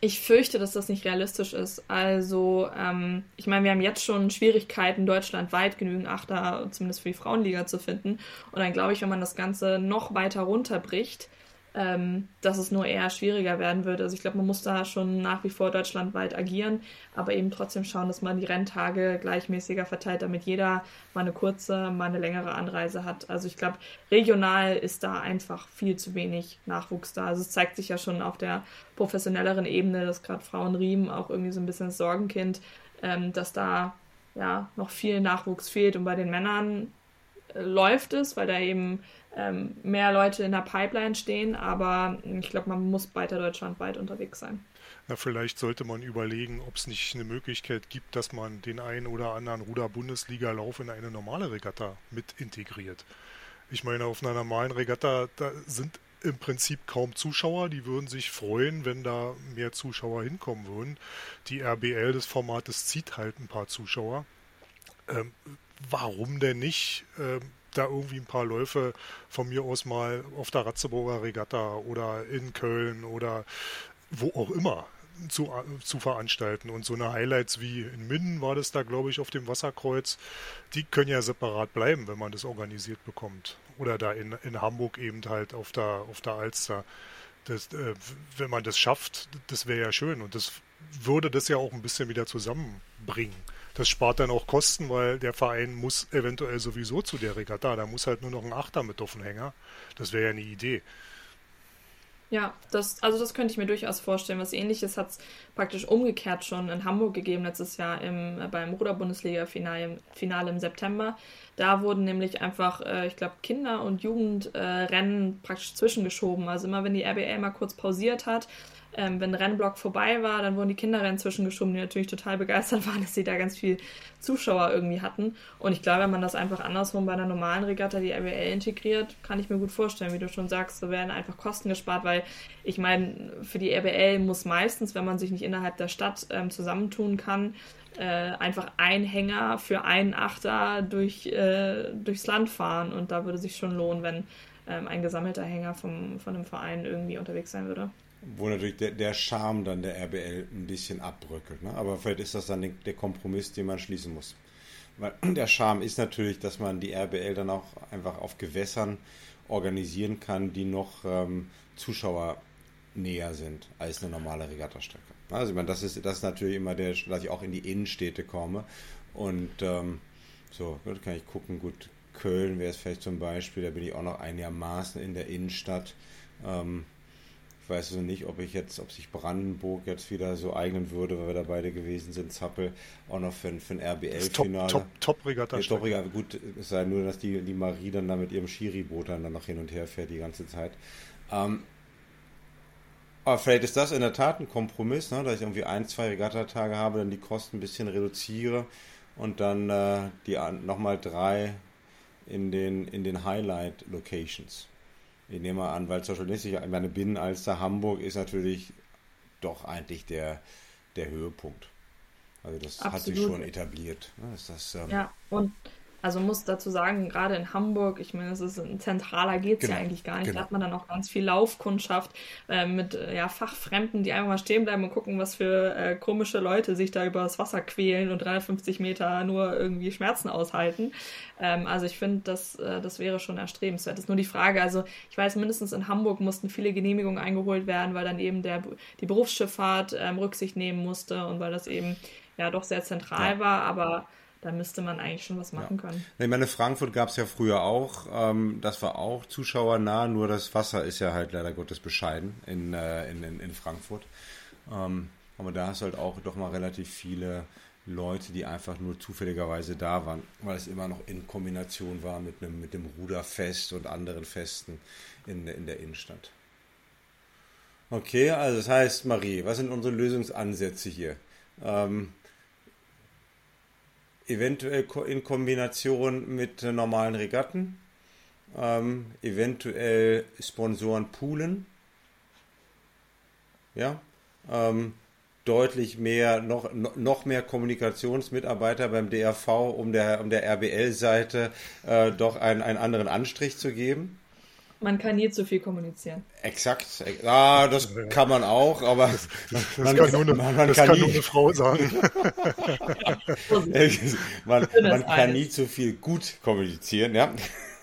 ich fürchte, dass das nicht realistisch ist. Also, ähm, ich meine, wir haben jetzt schon Schwierigkeiten, deutschlandweit genügend Achter, zumindest für die Frauenliga zu finden. Und dann glaube ich, wenn man das Ganze noch weiter runterbricht, ähm, dass es nur eher schwieriger werden wird. Also ich glaube, man muss da schon nach wie vor deutschlandweit agieren, aber eben trotzdem schauen, dass man die Renntage gleichmäßiger verteilt, damit jeder mal eine kurze, mal eine längere Anreise hat. Also ich glaube, regional ist da einfach viel zu wenig Nachwuchs da. Also es zeigt sich ja schon auf der professionelleren Ebene, dass gerade Frauenriemen auch irgendwie so ein bisschen das Sorgenkind, ähm, dass da ja noch viel Nachwuchs fehlt und bei den Männern äh, läuft es, weil da eben ähm, mehr Leute in der Pipeline stehen, aber ich glaube, man muss weiter deutschlandweit unterwegs sein. Na, vielleicht sollte man überlegen, ob es nicht eine Möglichkeit gibt, dass man den einen oder anderen Ruder-Bundesliga-Lauf in eine normale Regatta mit integriert. Ich meine, auf einer normalen Regatta, da sind im Prinzip kaum Zuschauer. Die würden sich freuen, wenn da mehr Zuschauer hinkommen würden. Die RBL des Formates zieht halt ein paar Zuschauer. Ähm, warum denn nicht? Ähm, da irgendwie ein paar Läufe von mir aus mal auf der Ratzeburger Regatta oder in Köln oder wo auch immer zu, zu veranstalten. Und so eine Highlights wie in Minden war das da, glaube ich, auf dem Wasserkreuz, die können ja separat bleiben, wenn man das organisiert bekommt. Oder da in, in Hamburg eben halt auf der, auf der Alster. Das, äh, wenn man das schafft, das wäre ja schön. Und das würde das ja auch ein bisschen wieder zusammenbringen das spart dann auch Kosten, weil der Verein muss eventuell sowieso zu der Regatta. Da muss halt nur noch ein Achter mit auf den Hänger. Das wäre ja eine Idee. Ja, das, also das könnte ich mir durchaus vorstellen. Was ähnliches hat es praktisch umgekehrt schon in Hamburg gegeben letztes Jahr im, beim Ruder-Bundesliga-Finale Finale im September. Da wurden nämlich einfach, äh, ich glaube, Kinder- und Jugendrennen äh, praktisch zwischengeschoben. Also immer wenn die RBL mal kurz pausiert hat, ähm, wenn Rennblock vorbei war, dann wurden die Kinderrennen zwischengeschoben, die natürlich total begeistert <laughs> waren, dass sie da ganz viel Zuschauer irgendwie hatten. Und ich glaube, wenn man das einfach andersrum bei einer normalen Regatta, die RBL integriert, kann ich mir gut vorstellen, wie du schon sagst, so werden einfach Kosten gespart, weil ich meine, für die RBL muss meistens, wenn man sich nicht innerhalb der Stadt ähm, zusammentun kann, äh, einfach ein Hänger für einen Achter durch, äh, durchs Land fahren. Und da würde sich schon lohnen, wenn ähm, ein gesammelter Hänger vom, von einem Verein irgendwie unterwegs sein würde. Wo natürlich der, der Charme dann der RBL ein bisschen abbröckelt. Ne? Aber vielleicht ist das dann der Kompromiss, den man schließen muss. Weil <clears throat> der Charme ist natürlich, dass man die RBL dann auch einfach auf Gewässern organisieren kann, die noch ähm, Zuschauer näher sind als eine normale Regattastrecke. Also ich meine, das ist, das ist natürlich immer der, dass ich auch in die Innenstädte komme. Und ähm, so, gut, kann ich gucken, gut, Köln wäre es vielleicht zum Beispiel, da bin ich auch noch einigermaßen in der Innenstadt. Ähm, weiß also nicht, ob ich jetzt, ob sich Brandenburg jetzt wieder so eignen würde, weil wir da beide gewesen sind, Zappel, auch noch für, für ein RBL-Finale. Top, top, top Regatta. Ja, top Regatta. Gut, es sei nur, dass die, die Marie dann da mit ihrem Schiri-Boot dann noch hin und her fährt die ganze Zeit. Ähm, aber vielleicht ist das in der Tat ein Kompromiss, ne, dass ich irgendwie ein, zwei Regattatage habe, dann die Kosten ein bisschen reduziere und dann äh, die nochmal drei in den, in den Highlight-Locations. Ich nehme mal an, weil zum Beispiel ich meine Binnenalster Hamburg ist natürlich doch eigentlich der, der Höhepunkt. Also das Absolut. hat sich schon etabliert. Ne? Das, ähm ja, und also muss dazu sagen, gerade in Hamburg, ich meine, es ist ein zentraler geht es genau, ja eigentlich gar nicht. Genau. Da hat man dann auch ganz viel Laufkundschaft äh, mit äh, ja, Fachfremden, die einfach mal stehen bleiben und gucken, was für äh, komische Leute sich da über das Wasser quälen und 350 Meter nur irgendwie Schmerzen aushalten. Ähm, also ich finde, das, äh, das wäre schon erstrebenswert. Das ist nur die Frage, also ich weiß, mindestens in Hamburg mussten viele Genehmigungen eingeholt werden, weil dann eben der, die Berufsschifffahrt ähm, Rücksicht nehmen musste und weil das eben ja doch sehr zentral ja. war, aber da müsste man eigentlich schon was machen ja. können. Ich meine, Frankfurt gab es ja früher auch. Ähm, das war auch zuschauernah, nur das Wasser ist ja halt leider Gottes bescheiden in, äh, in, in, in, Frankfurt. Ähm, aber da hast du halt auch doch mal relativ viele Leute, die einfach nur zufälligerweise da waren, weil es immer noch in Kombination war mit, einem, mit dem Ruderfest und anderen Festen in, in der Innenstadt. Okay, also das heißt, Marie, was sind unsere Lösungsansätze hier? Ähm, eventuell in Kombination mit normalen Regatten, ähm, eventuell Sponsoren poolen, ja, ähm, deutlich mehr, noch, noch mehr Kommunikationsmitarbeiter beim DRV, um der, um der RBL-Seite äh, doch einen, einen anderen Anstrich zu geben. Man kann nie zu viel kommunizieren. Exakt. Ah, das kann man auch, aber das, das man, kann, nur eine, man, man das kann, kann nie, nur eine Frau sagen. <laughs> man, man kann nie zu viel gut kommunizieren, ja.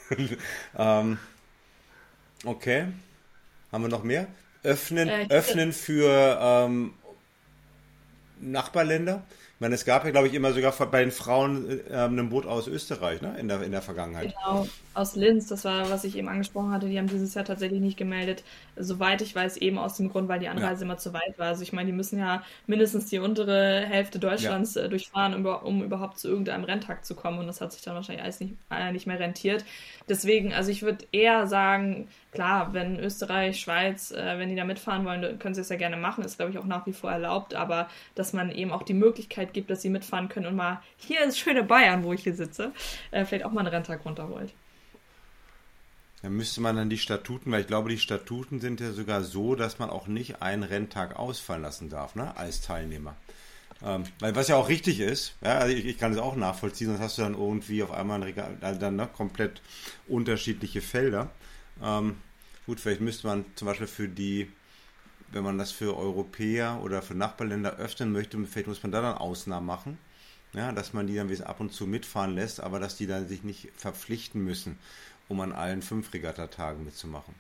<laughs> ähm, okay. Haben wir noch mehr? Öffnen, äh, öffnen für ähm, Nachbarländer. Ich meine, es gab ja, glaube ich, immer sogar bei den Frauen äh, ein Boot aus Österreich ne? in, der, in der Vergangenheit. Genau, aus Linz, das war, was ich eben angesprochen hatte, die haben dieses Jahr tatsächlich nicht gemeldet. Soweit ich weiß, eben aus dem Grund, weil die Anreise ja. immer zu weit war. Also ich meine, die müssen ja mindestens die untere Hälfte Deutschlands ja. Äh, durchfahren, um, um, überhaupt zu irgendeinem Renntag zu kommen. Und das hat sich dann wahrscheinlich alles nicht, äh, nicht mehr rentiert. Deswegen, also ich würde eher sagen, klar, wenn Österreich, Schweiz, äh, wenn die da mitfahren wollen, können sie es ja gerne machen, ist glaube ich auch nach wie vor erlaubt, aber dass man eben auch die Möglichkeit gibt, dass sie mitfahren können und mal hier ins schöne Bayern, wo ich hier sitze, äh, vielleicht auch mal einen Renntag runterholt. Da müsste man dann die Statuten, weil ich glaube, die Statuten sind ja sogar so, dass man auch nicht einen Renntag ausfallen lassen darf, ne, als Teilnehmer. Ähm, weil was ja auch richtig ist, ja, also ich, ich, kann es auch nachvollziehen, sonst hast du dann irgendwie auf einmal ein Regal, also dann ne, komplett unterschiedliche Felder. Ähm, gut, vielleicht müsste man zum Beispiel für die, wenn man das für Europäer oder für Nachbarländer öffnen möchte, vielleicht muss man da dann Ausnahmen machen. Ja, dass man die dann ab und zu mitfahren lässt, aber dass die dann sich nicht verpflichten müssen um an allen fünf Regattatagen mitzumachen?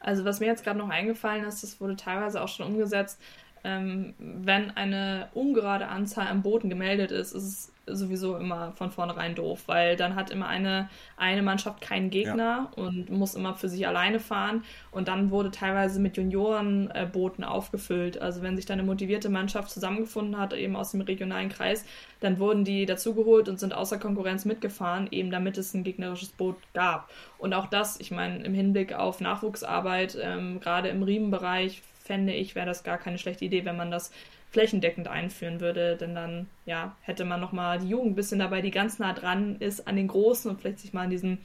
Also was mir jetzt gerade noch eingefallen ist, das wurde teilweise auch schon umgesetzt, ähm, wenn eine ungerade Anzahl am Booten gemeldet ist, ist es sowieso immer von vornherein doof, weil dann hat immer eine, eine Mannschaft keinen Gegner ja. und muss immer für sich alleine fahren. Und dann wurde teilweise mit Juniorenbooten aufgefüllt. Also wenn sich dann eine motivierte Mannschaft zusammengefunden hat, eben aus dem regionalen Kreis, dann wurden die dazugeholt und sind außer Konkurrenz mitgefahren, eben damit es ein gegnerisches Boot gab. Und auch das, ich meine, im Hinblick auf Nachwuchsarbeit, ähm, gerade im Riemenbereich, fände ich, wäre das gar keine schlechte Idee, wenn man das flächendeckend einführen würde, denn dann ja, hätte man nochmal die Jugend ein bisschen dabei, die ganz nah dran ist an den Großen und vielleicht sich mal in diesem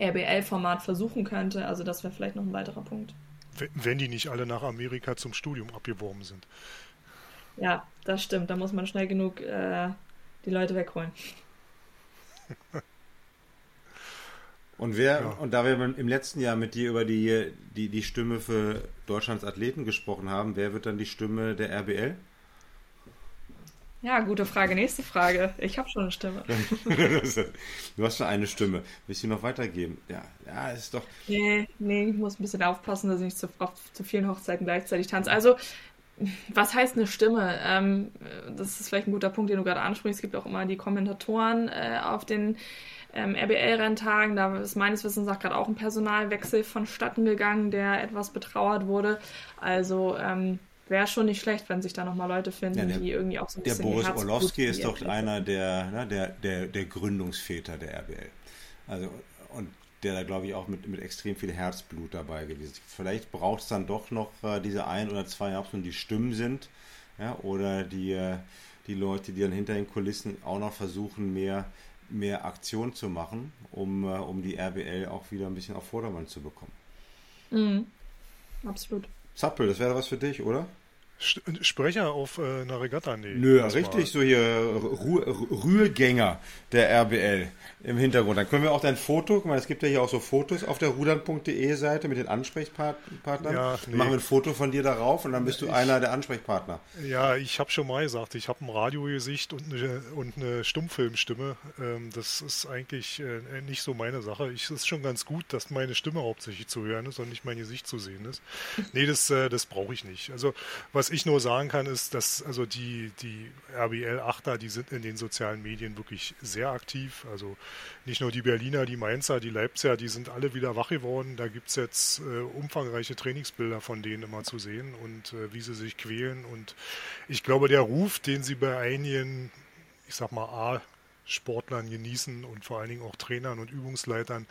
RBL-Format versuchen könnte. Also das wäre vielleicht noch ein weiterer Punkt. Wenn die nicht alle nach Amerika zum Studium abgeworben sind. Ja, das stimmt. Da muss man schnell genug äh, die Leute wegholen. <laughs> Und wer, ja. und da wir im letzten Jahr mit dir über die, die, die Stimme für Deutschlands Athleten gesprochen haben, wer wird dann die Stimme der RBL? Ja, gute Frage. Nächste Frage. Ich habe schon eine Stimme. <laughs> du hast schon eine Stimme. Willst du noch weitergeben? Ja, ja, ist doch. Nee, nee, ich muss ein bisschen aufpassen, dass ich nicht zu, auf zu vielen Hochzeiten gleichzeitig tanze. Also, was heißt eine Stimme? Ähm, das ist vielleicht ein guter Punkt, den du gerade ansprichst. Es gibt auch immer die Kommentatoren äh, auf den ähm, RBL-Renntagen. Da ist meines Wissens auch gerade auch ein Personalwechsel vonstatten gegangen, der etwas betrauert wurde. Also ähm, wäre schon nicht schlecht, wenn sich da nochmal Leute finden, ja, der, die irgendwie auch so ein der bisschen. Der Boris Orlowski ist doch einer der, ne, der, der, der Gründungsväter der RBL. Also, und der da, glaube ich, auch mit, mit extrem viel Herzblut dabei gewesen ist. Vielleicht braucht es dann doch noch äh, diese ein oder zwei Jahre, die Stimmen sind, ja, oder die, äh, die Leute, die dann hinter den Kulissen auch noch versuchen, mehr mehr Aktion zu machen, um, äh, um die RBL auch wieder ein bisschen auf Vordermann zu bekommen. Mhm. Absolut. Zappel, das wäre was für dich, oder? Sprecher auf äh, einer Regatta, nee. Nö, richtig, so hier Ruhe, Rührgänger der RBL im Hintergrund. Dann können wir auch dein Foto, guck mal, es gibt ja hier auch so Fotos auf der rudern.de Seite mit den Ansprechpartnern. Ja, nee. Machen wir ein Foto von dir darauf und dann bist du ich, einer der Ansprechpartner. Ja, ich habe schon mal gesagt, ich habe ein Radiogesicht und eine, und eine Stummfilmstimme. Ähm, das ist eigentlich äh, nicht so meine Sache. Es ist schon ganz gut, dass meine Stimme hauptsächlich zu hören ist und nicht mein Gesicht zu sehen ist. Nee, das, äh, das brauche ich nicht. Also, was ich nur sagen kann, ist, dass also die, die RBL-Achter, die sind in den sozialen Medien wirklich sehr aktiv. Also nicht nur die Berliner, die Mainzer, die Leipziger, die sind alle wieder wach geworden. Da gibt es jetzt äh, umfangreiche Trainingsbilder von denen immer zu sehen und äh, wie sie sich quälen. Und ich glaube, der Ruf, den sie bei einigen, ich sag mal, A, Sportlern genießen und vor allen Dingen auch Trainern und Übungsleitern,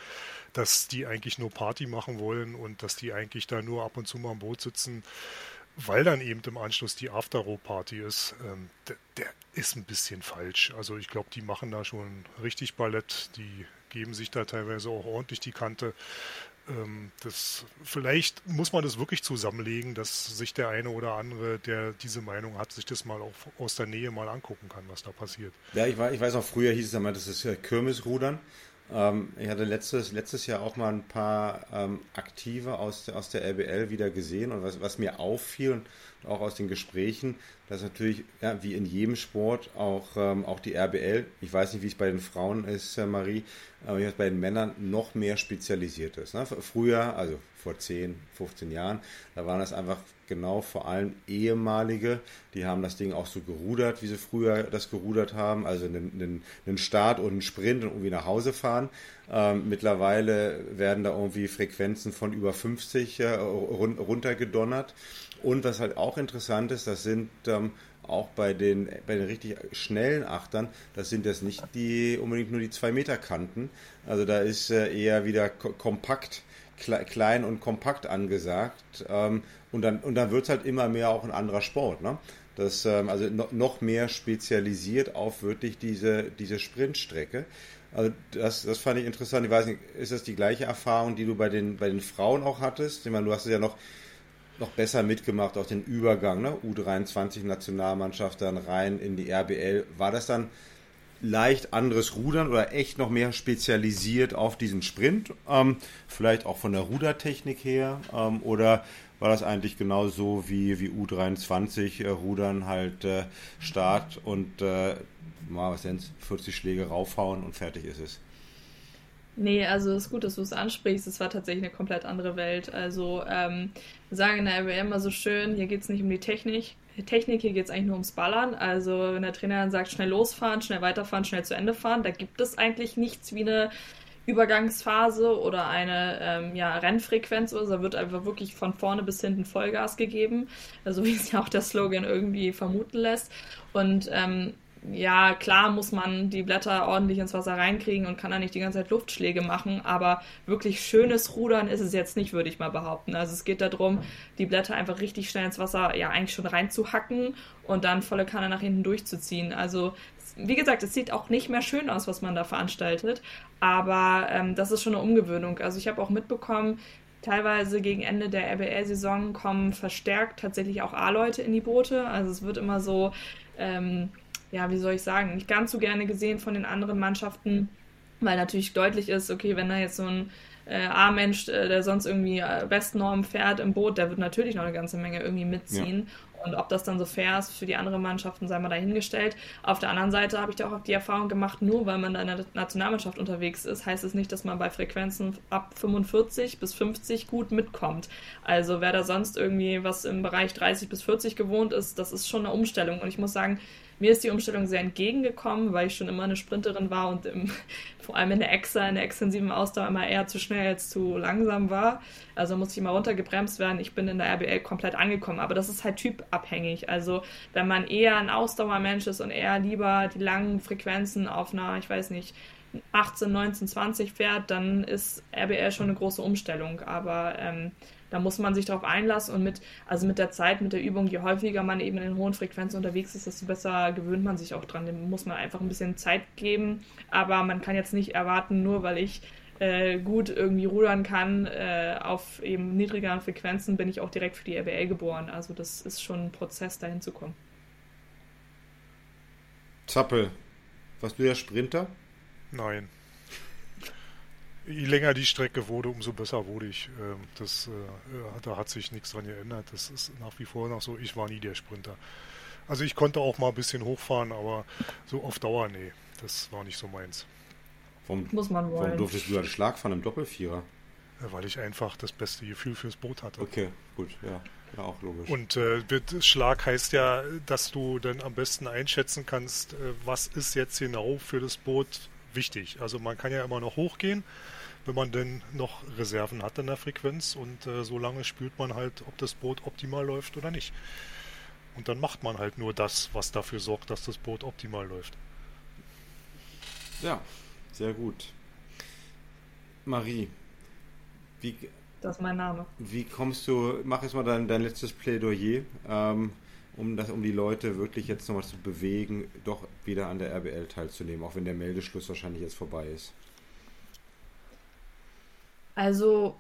dass die eigentlich nur Party machen wollen und dass die eigentlich da nur ab und zu mal am Boot sitzen, weil dann eben im Anschluss die After-Row-Party ist, ähm, der, der, ist ein bisschen falsch. Also ich glaube, die machen da schon richtig Ballett, die geben sich da teilweise auch ordentlich die Kante. Ähm, das, vielleicht muss man das wirklich zusammenlegen, dass sich der eine oder andere, der diese Meinung hat, sich das mal auch aus der Nähe mal angucken kann, was da passiert. Ja, ich, ich weiß auch, früher hieß es immer, das ist Kirmesrudern. Ähm, ich hatte letztes, letztes Jahr auch mal ein paar ähm, Aktive aus, aus der RBL wieder gesehen und was, was mir auffiel und auch aus den Gesprächen, dass natürlich, ja, wie in jedem Sport, auch, ähm, auch die RBL, ich weiß nicht, wie es bei den Frauen ist, äh, Marie, aber jetzt bei den Männern noch mehr spezialisiert ist. Ne? Früher, also vor 10, 15 Jahren, da waren das einfach genau vor allem ehemalige, die haben das Ding auch so gerudert, wie sie früher das gerudert haben, also einen, einen, einen Start und einen Sprint und irgendwie nach Hause fahren. Ähm, mittlerweile werden da irgendwie Frequenzen von über 50 äh, run runtergedonnert. Und was halt auch interessant ist, das sind ähm, auch bei den, bei den richtig schnellen Achtern, das sind jetzt nicht die unbedingt nur die 2 Meter Kanten. Also da ist äh, eher wieder kompakt, klein und kompakt angesagt. Ähm, und dann, und dann wird es halt immer mehr auch ein anderer Sport. Ne? Das, ähm, also no, noch mehr spezialisiert auf wirklich diese, diese Sprintstrecke. Also das, das fand ich interessant. Ich weiß nicht, ist das die gleiche Erfahrung, die du bei den, bei den Frauen auch hattest? Ich meine, du hast es ja noch noch besser mitgemacht, auch den Übergang, ne? U23-Nationalmannschaft dann rein in die RBL. War das dann leicht anderes Rudern oder echt noch mehr spezialisiert auf diesen Sprint? Ähm, vielleicht auch von der Rudertechnik her? Ähm, oder war das eigentlich genauso wie, wie U23 äh, Rudern halt äh, Start und äh, mal was sind's, 40 Schläge raufhauen und fertig ist es? Nee, also es ist gut, dass du es ansprichst. Es war tatsächlich eine komplett andere Welt. Also, ähm, sagen in der RWL immer so schön, hier geht es nicht um die Technik. Technik, hier geht es eigentlich nur ums Ballern. Also, wenn der Trainer dann sagt, schnell losfahren, schnell weiterfahren, schnell zu Ende fahren, da gibt es eigentlich nichts wie eine Übergangsphase oder eine ähm, ja, Rennfrequenz oder. Da wird einfach wirklich von vorne bis hinten Vollgas gegeben. Also, wie es ja auch der Slogan irgendwie vermuten lässt. Und ähm, ja, klar muss man die Blätter ordentlich ins Wasser reinkriegen und kann da nicht die ganze Zeit Luftschläge machen, aber wirklich schönes Rudern ist es jetzt nicht, würde ich mal behaupten. Also es geht darum, die Blätter einfach richtig schnell ins Wasser ja eigentlich schon reinzuhacken und dann volle Kanne nach hinten durchzuziehen. Also wie gesagt, es sieht auch nicht mehr schön aus, was man da veranstaltet, aber ähm, das ist schon eine Umgewöhnung. Also ich habe auch mitbekommen, teilweise gegen Ende der RBL-Saison kommen verstärkt tatsächlich auch A-Leute in die Boote. Also es wird immer so ähm, ja, wie soll ich sagen, nicht ganz so gerne gesehen von den anderen Mannschaften, weil natürlich deutlich ist, okay, wenn da jetzt so ein äh, A-Mensch, äh, der sonst irgendwie äh, Westnorm fährt im Boot, der wird natürlich noch eine ganze Menge irgendwie mitziehen. Ja. Und ob das dann so fair ist für die anderen Mannschaften, sei mal dahingestellt. Auf der anderen Seite habe ich da auch die Erfahrung gemacht, nur weil man da in der Nationalmannschaft unterwegs ist, heißt es nicht, dass man bei Frequenzen ab 45 bis 50 gut mitkommt. Also wer da sonst irgendwie was im Bereich 30 bis 40 gewohnt ist, das ist schon eine Umstellung. Und ich muss sagen, mir ist die Umstellung sehr entgegengekommen, weil ich schon immer eine Sprinterin war und im, <laughs> vor allem in der Exa, in der extensiven Ausdauer immer eher zu schnell als zu langsam war. Also musste ich immer runtergebremst werden. Ich bin in der RBL komplett angekommen. Aber das ist halt typabhängig. Also wenn man eher ein Ausdauermensch ist und eher lieber die langen Frequenzen auf einer, ich weiß nicht, 18, 19, 20 fährt, dann ist RBL schon eine große Umstellung. Aber ähm, da muss man sich darauf einlassen und mit, also mit der Zeit, mit der Übung, je häufiger man eben in den hohen Frequenzen unterwegs ist, desto besser gewöhnt man sich auch dran. Dem muss man einfach ein bisschen Zeit geben. Aber man kann jetzt nicht erwarten, nur weil ich äh, gut irgendwie rudern kann, äh, auf eben niedrigeren Frequenzen bin ich auch direkt für die RBL geboren. Also das ist schon ein Prozess, dahin zu kommen. Zappel, warst du ja Sprinter? Nein je länger die Strecke wurde, umso besser wurde ich. Ähm, das, äh, da hat sich nichts dran geändert. Das ist nach wie vor noch so. Ich war nie der Sprinter. Also ich konnte auch mal ein bisschen hochfahren, aber so auf Dauer, nee, das war nicht so meins. Warum, Muss man wollen. Warum durftest du einen Schlag von einem Doppelvierer? weil ich einfach das beste Gefühl fürs Boot hatte. Okay, gut, ja. Ja, auch logisch. Und äh, Schlag heißt ja, dass du dann am besten einschätzen kannst, äh, was ist jetzt genau für das Boot wichtig. Also man kann ja immer noch hochgehen, wenn man denn noch Reserven hat in der Frequenz und äh, so lange spürt man halt, ob das Boot optimal läuft oder nicht. Und dann macht man halt nur das, was dafür sorgt, dass das Boot optimal läuft. Ja, sehr gut. Marie, wie. Das ist mein Name. Wie kommst du, mach jetzt mal dein, dein letztes Plädoyer, ähm, um, das, um die Leute wirklich jetzt nochmal zu bewegen, doch wieder an der RBL teilzunehmen, auch wenn der Meldeschluss wahrscheinlich jetzt vorbei ist. Also,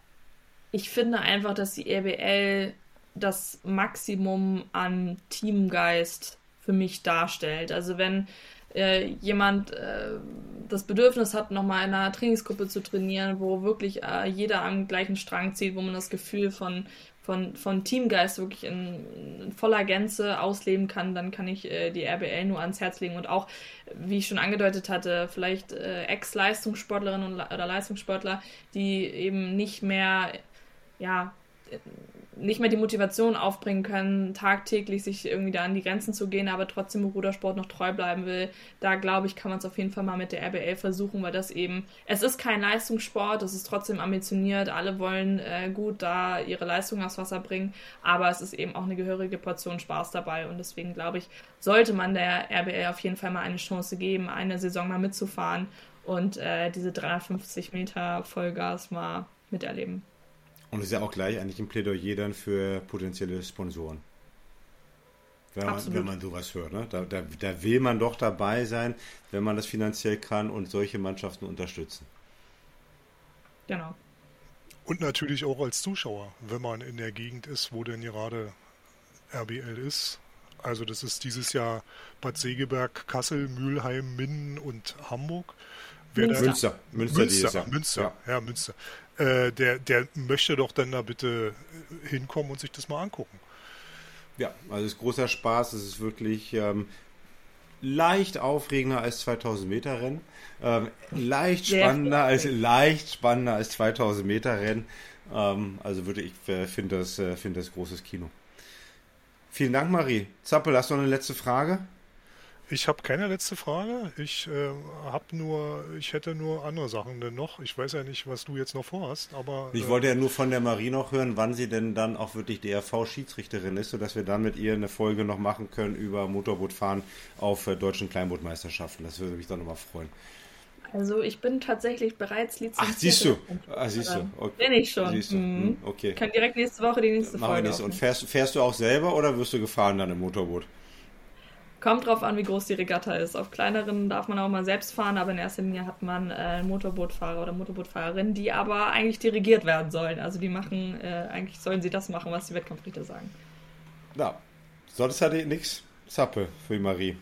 ich finde einfach, dass die RBL das Maximum an Teamgeist für mich darstellt. Also wenn äh, jemand äh, das Bedürfnis hat, nochmal in einer Trainingsgruppe zu trainieren, wo wirklich äh, jeder am gleichen Strang zieht, wo man das Gefühl von von, von Teamgeist wirklich in, in, voller Gänze ausleben kann, dann kann ich äh, die RBL nur ans Herz legen. Und auch, wie ich schon angedeutet hatte, vielleicht äh, Ex-Leistungssportlerinnen oder Leistungssportler, die eben nicht mehr ja, nicht mehr die Motivation aufbringen können, tagtäglich sich irgendwie da an die Grenzen zu gehen, aber trotzdem im Rudersport noch treu bleiben will, da glaube ich, kann man es auf jeden Fall mal mit der RBL versuchen, weil das eben, es ist kein Leistungssport, es ist trotzdem ambitioniert, alle wollen äh, gut da ihre Leistung aufs Wasser bringen, aber es ist eben auch eine gehörige Portion Spaß dabei und deswegen glaube ich, sollte man der RBL auf jeden Fall mal eine Chance geben, eine Saison mal mitzufahren und äh, diese 350 Meter Vollgas mal miterleben. Und es ist ja auch gleich eigentlich ein Plädoyer dann für potenzielle Sponsoren. Wenn man, wenn man sowas hört. Ne? Da, da, da will man doch dabei sein, wenn man das finanziell kann und solche Mannschaften unterstützen. Genau. Und natürlich auch als Zuschauer, wenn man in der Gegend ist, wo denn gerade RBL ist. Also das ist dieses Jahr Bad Segeberg, Kassel, Mülheim, Minden und Hamburg. Wer Münster. Münster. Münster, Münster, ja. ja, Münster. Äh, der, der möchte doch dann da bitte hinkommen und sich das mal angucken. Ja, also es ist großer Spaß. Es ist wirklich, ähm, leicht aufregender als 2000 Meter Rennen, ähm, leicht spannender als leicht spannender als 2000 Meter Rennen. Ähm, also würde ich äh, finde das äh, finde das großes Kino. Vielen Dank, Marie. Zappel, hast du noch eine letzte Frage? Ich habe keine letzte Frage. Ich äh, habe nur, ich hätte nur andere Sachen denn noch. Ich weiß ja nicht, was du jetzt noch vorhast, aber. Ich äh, wollte ja nur von der Marie noch hören, wann sie denn dann auch wirklich DRV-Schiedsrichterin ist, sodass wir dann mit ihr eine Folge noch machen können über Motorbootfahren auf äh, deutschen Kleinbootmeisterschaften. Das würde mich dann nochmal freuen. Also ich bin tatsächlich bereits lizenziert. Ach, siehst du. Ah, siehst du. Okay. Bin ich schon. Siehst du. Mhm. Hm, okay. Kann direkt nächste Woche die nächste Mach Folge. Und fährst, fährst du auch selber oder wirst du gefahren dann im Motorboot? Kommt drauf an, wie groß die Regatta ist. Auf kleineren darf man auch mal selbst fahren, aber in erster Linie hat man äh, Motorbootfahrer oder Motorbootfahrerinnen, die aber eigentlich dirigiert werden sollen. Also die machen, äh, eigentlich sollen sie das machen, was die Wettkampfrichter sagen. Na, sonst hatte ich nichts. Zappe für die Marie.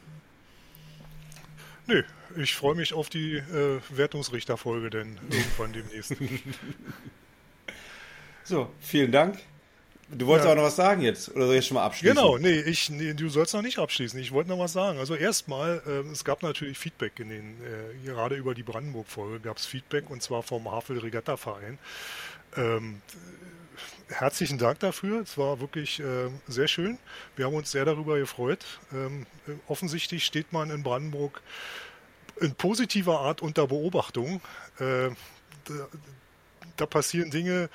Nö, ich freue mich auf die äh, Wertungsrichterfolge denn irgendwann demnächst. <laughs> so, vielen Dank. Du wolltest ja. auch noch was sagen jetzt, oder soll ich schon mal abschließen? Genau, nee, ich, nee, du sollst noch nicht abschließen. Ich wollte noch was sagen. Also erstmal, äh, es gab natürlich Feedback in den, äh, gerade über die Brandenburg-Folge gab es Feedback und zwar vom Havel Regatta Verein. Ähm, herzlichen Dank dafür. Es war wirklich äh, sehr schön. Wir haben uns sehr darüber gefreut. Ähm, offensichtlich steht man in Brandenburg in positiver Art unter Beobachtung. Äh, da, da, passieren Dinge,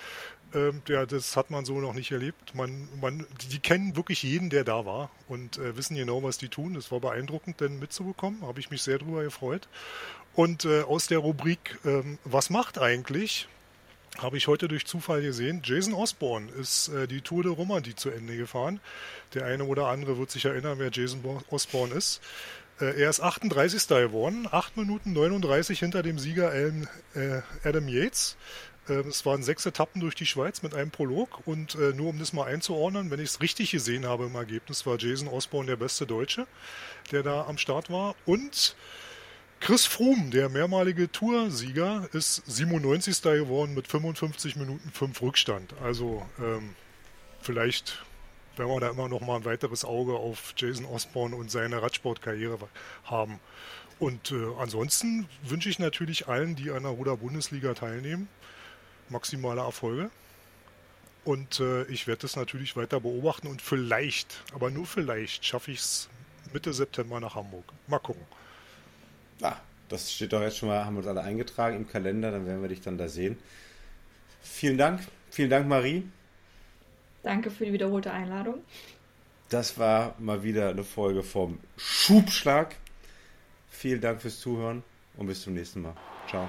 äh, ja, das hat man so noch nicht erlebt. Man, man, die, kennen wirklich jeden, der da war und äh, wissen genau, was die tun. Das war beeindruckend, denn mitzubekommen. Habe ich mich sehr darüber gefreut. Und äh, aus der Rubrik ähm, Was macht eigentlich? habe ich heute durch Zufall gesehen. Jason Osborne ist äh, die Tour de Romandie zu Ende gefahren. Der eine oder andere wird sich erinnern, wer Jason Osborne ist. Äh, er ist 38. geworden, 8 Minuten 39 hinter dem Sieger äh, Adam Yates. Ähm, es waren sechs Etappen durch die Schweiz mit einem Prolog und äh, nur um das mal einzuordnen, wenn ich es richtig gesehen habe im Ergebnis, war Jason Osborne der beste Deutsche, der da am Start war. Und Chris Froome, der mehrmalige Toursieger, ist 97. geworden mit 55 Minuten 5 Rückstand. Also ähm, vielleicht werden wir da immer noch mal ein weiteres Auge auf Jason Osborne und seine Radsportkarriere haben. Und äh, ansonsten wünsche ich natürlich allen, die an der Ruder-Bundesliga teilnehmen, maximale Erfolge. Und äh, ich werde das natürlich weiter beobachten und vielleicht, aber nur vielleicht, schaffe ich es Mitte September nach Hamburg. Mal gucken. Ah, das steht doch jetzt schon mal, haben wir uns alle eingetragen im Kalender, dann werden wir dich dann da sehen. Vielen Dank. Vielen Dank, Marie. Danke für die wiederholte Einladung. Das war mal wieder eine Folge vom Schubschlag. Vielen Dank fürs Zuhören und bis zum nächsten Mal. Ciao.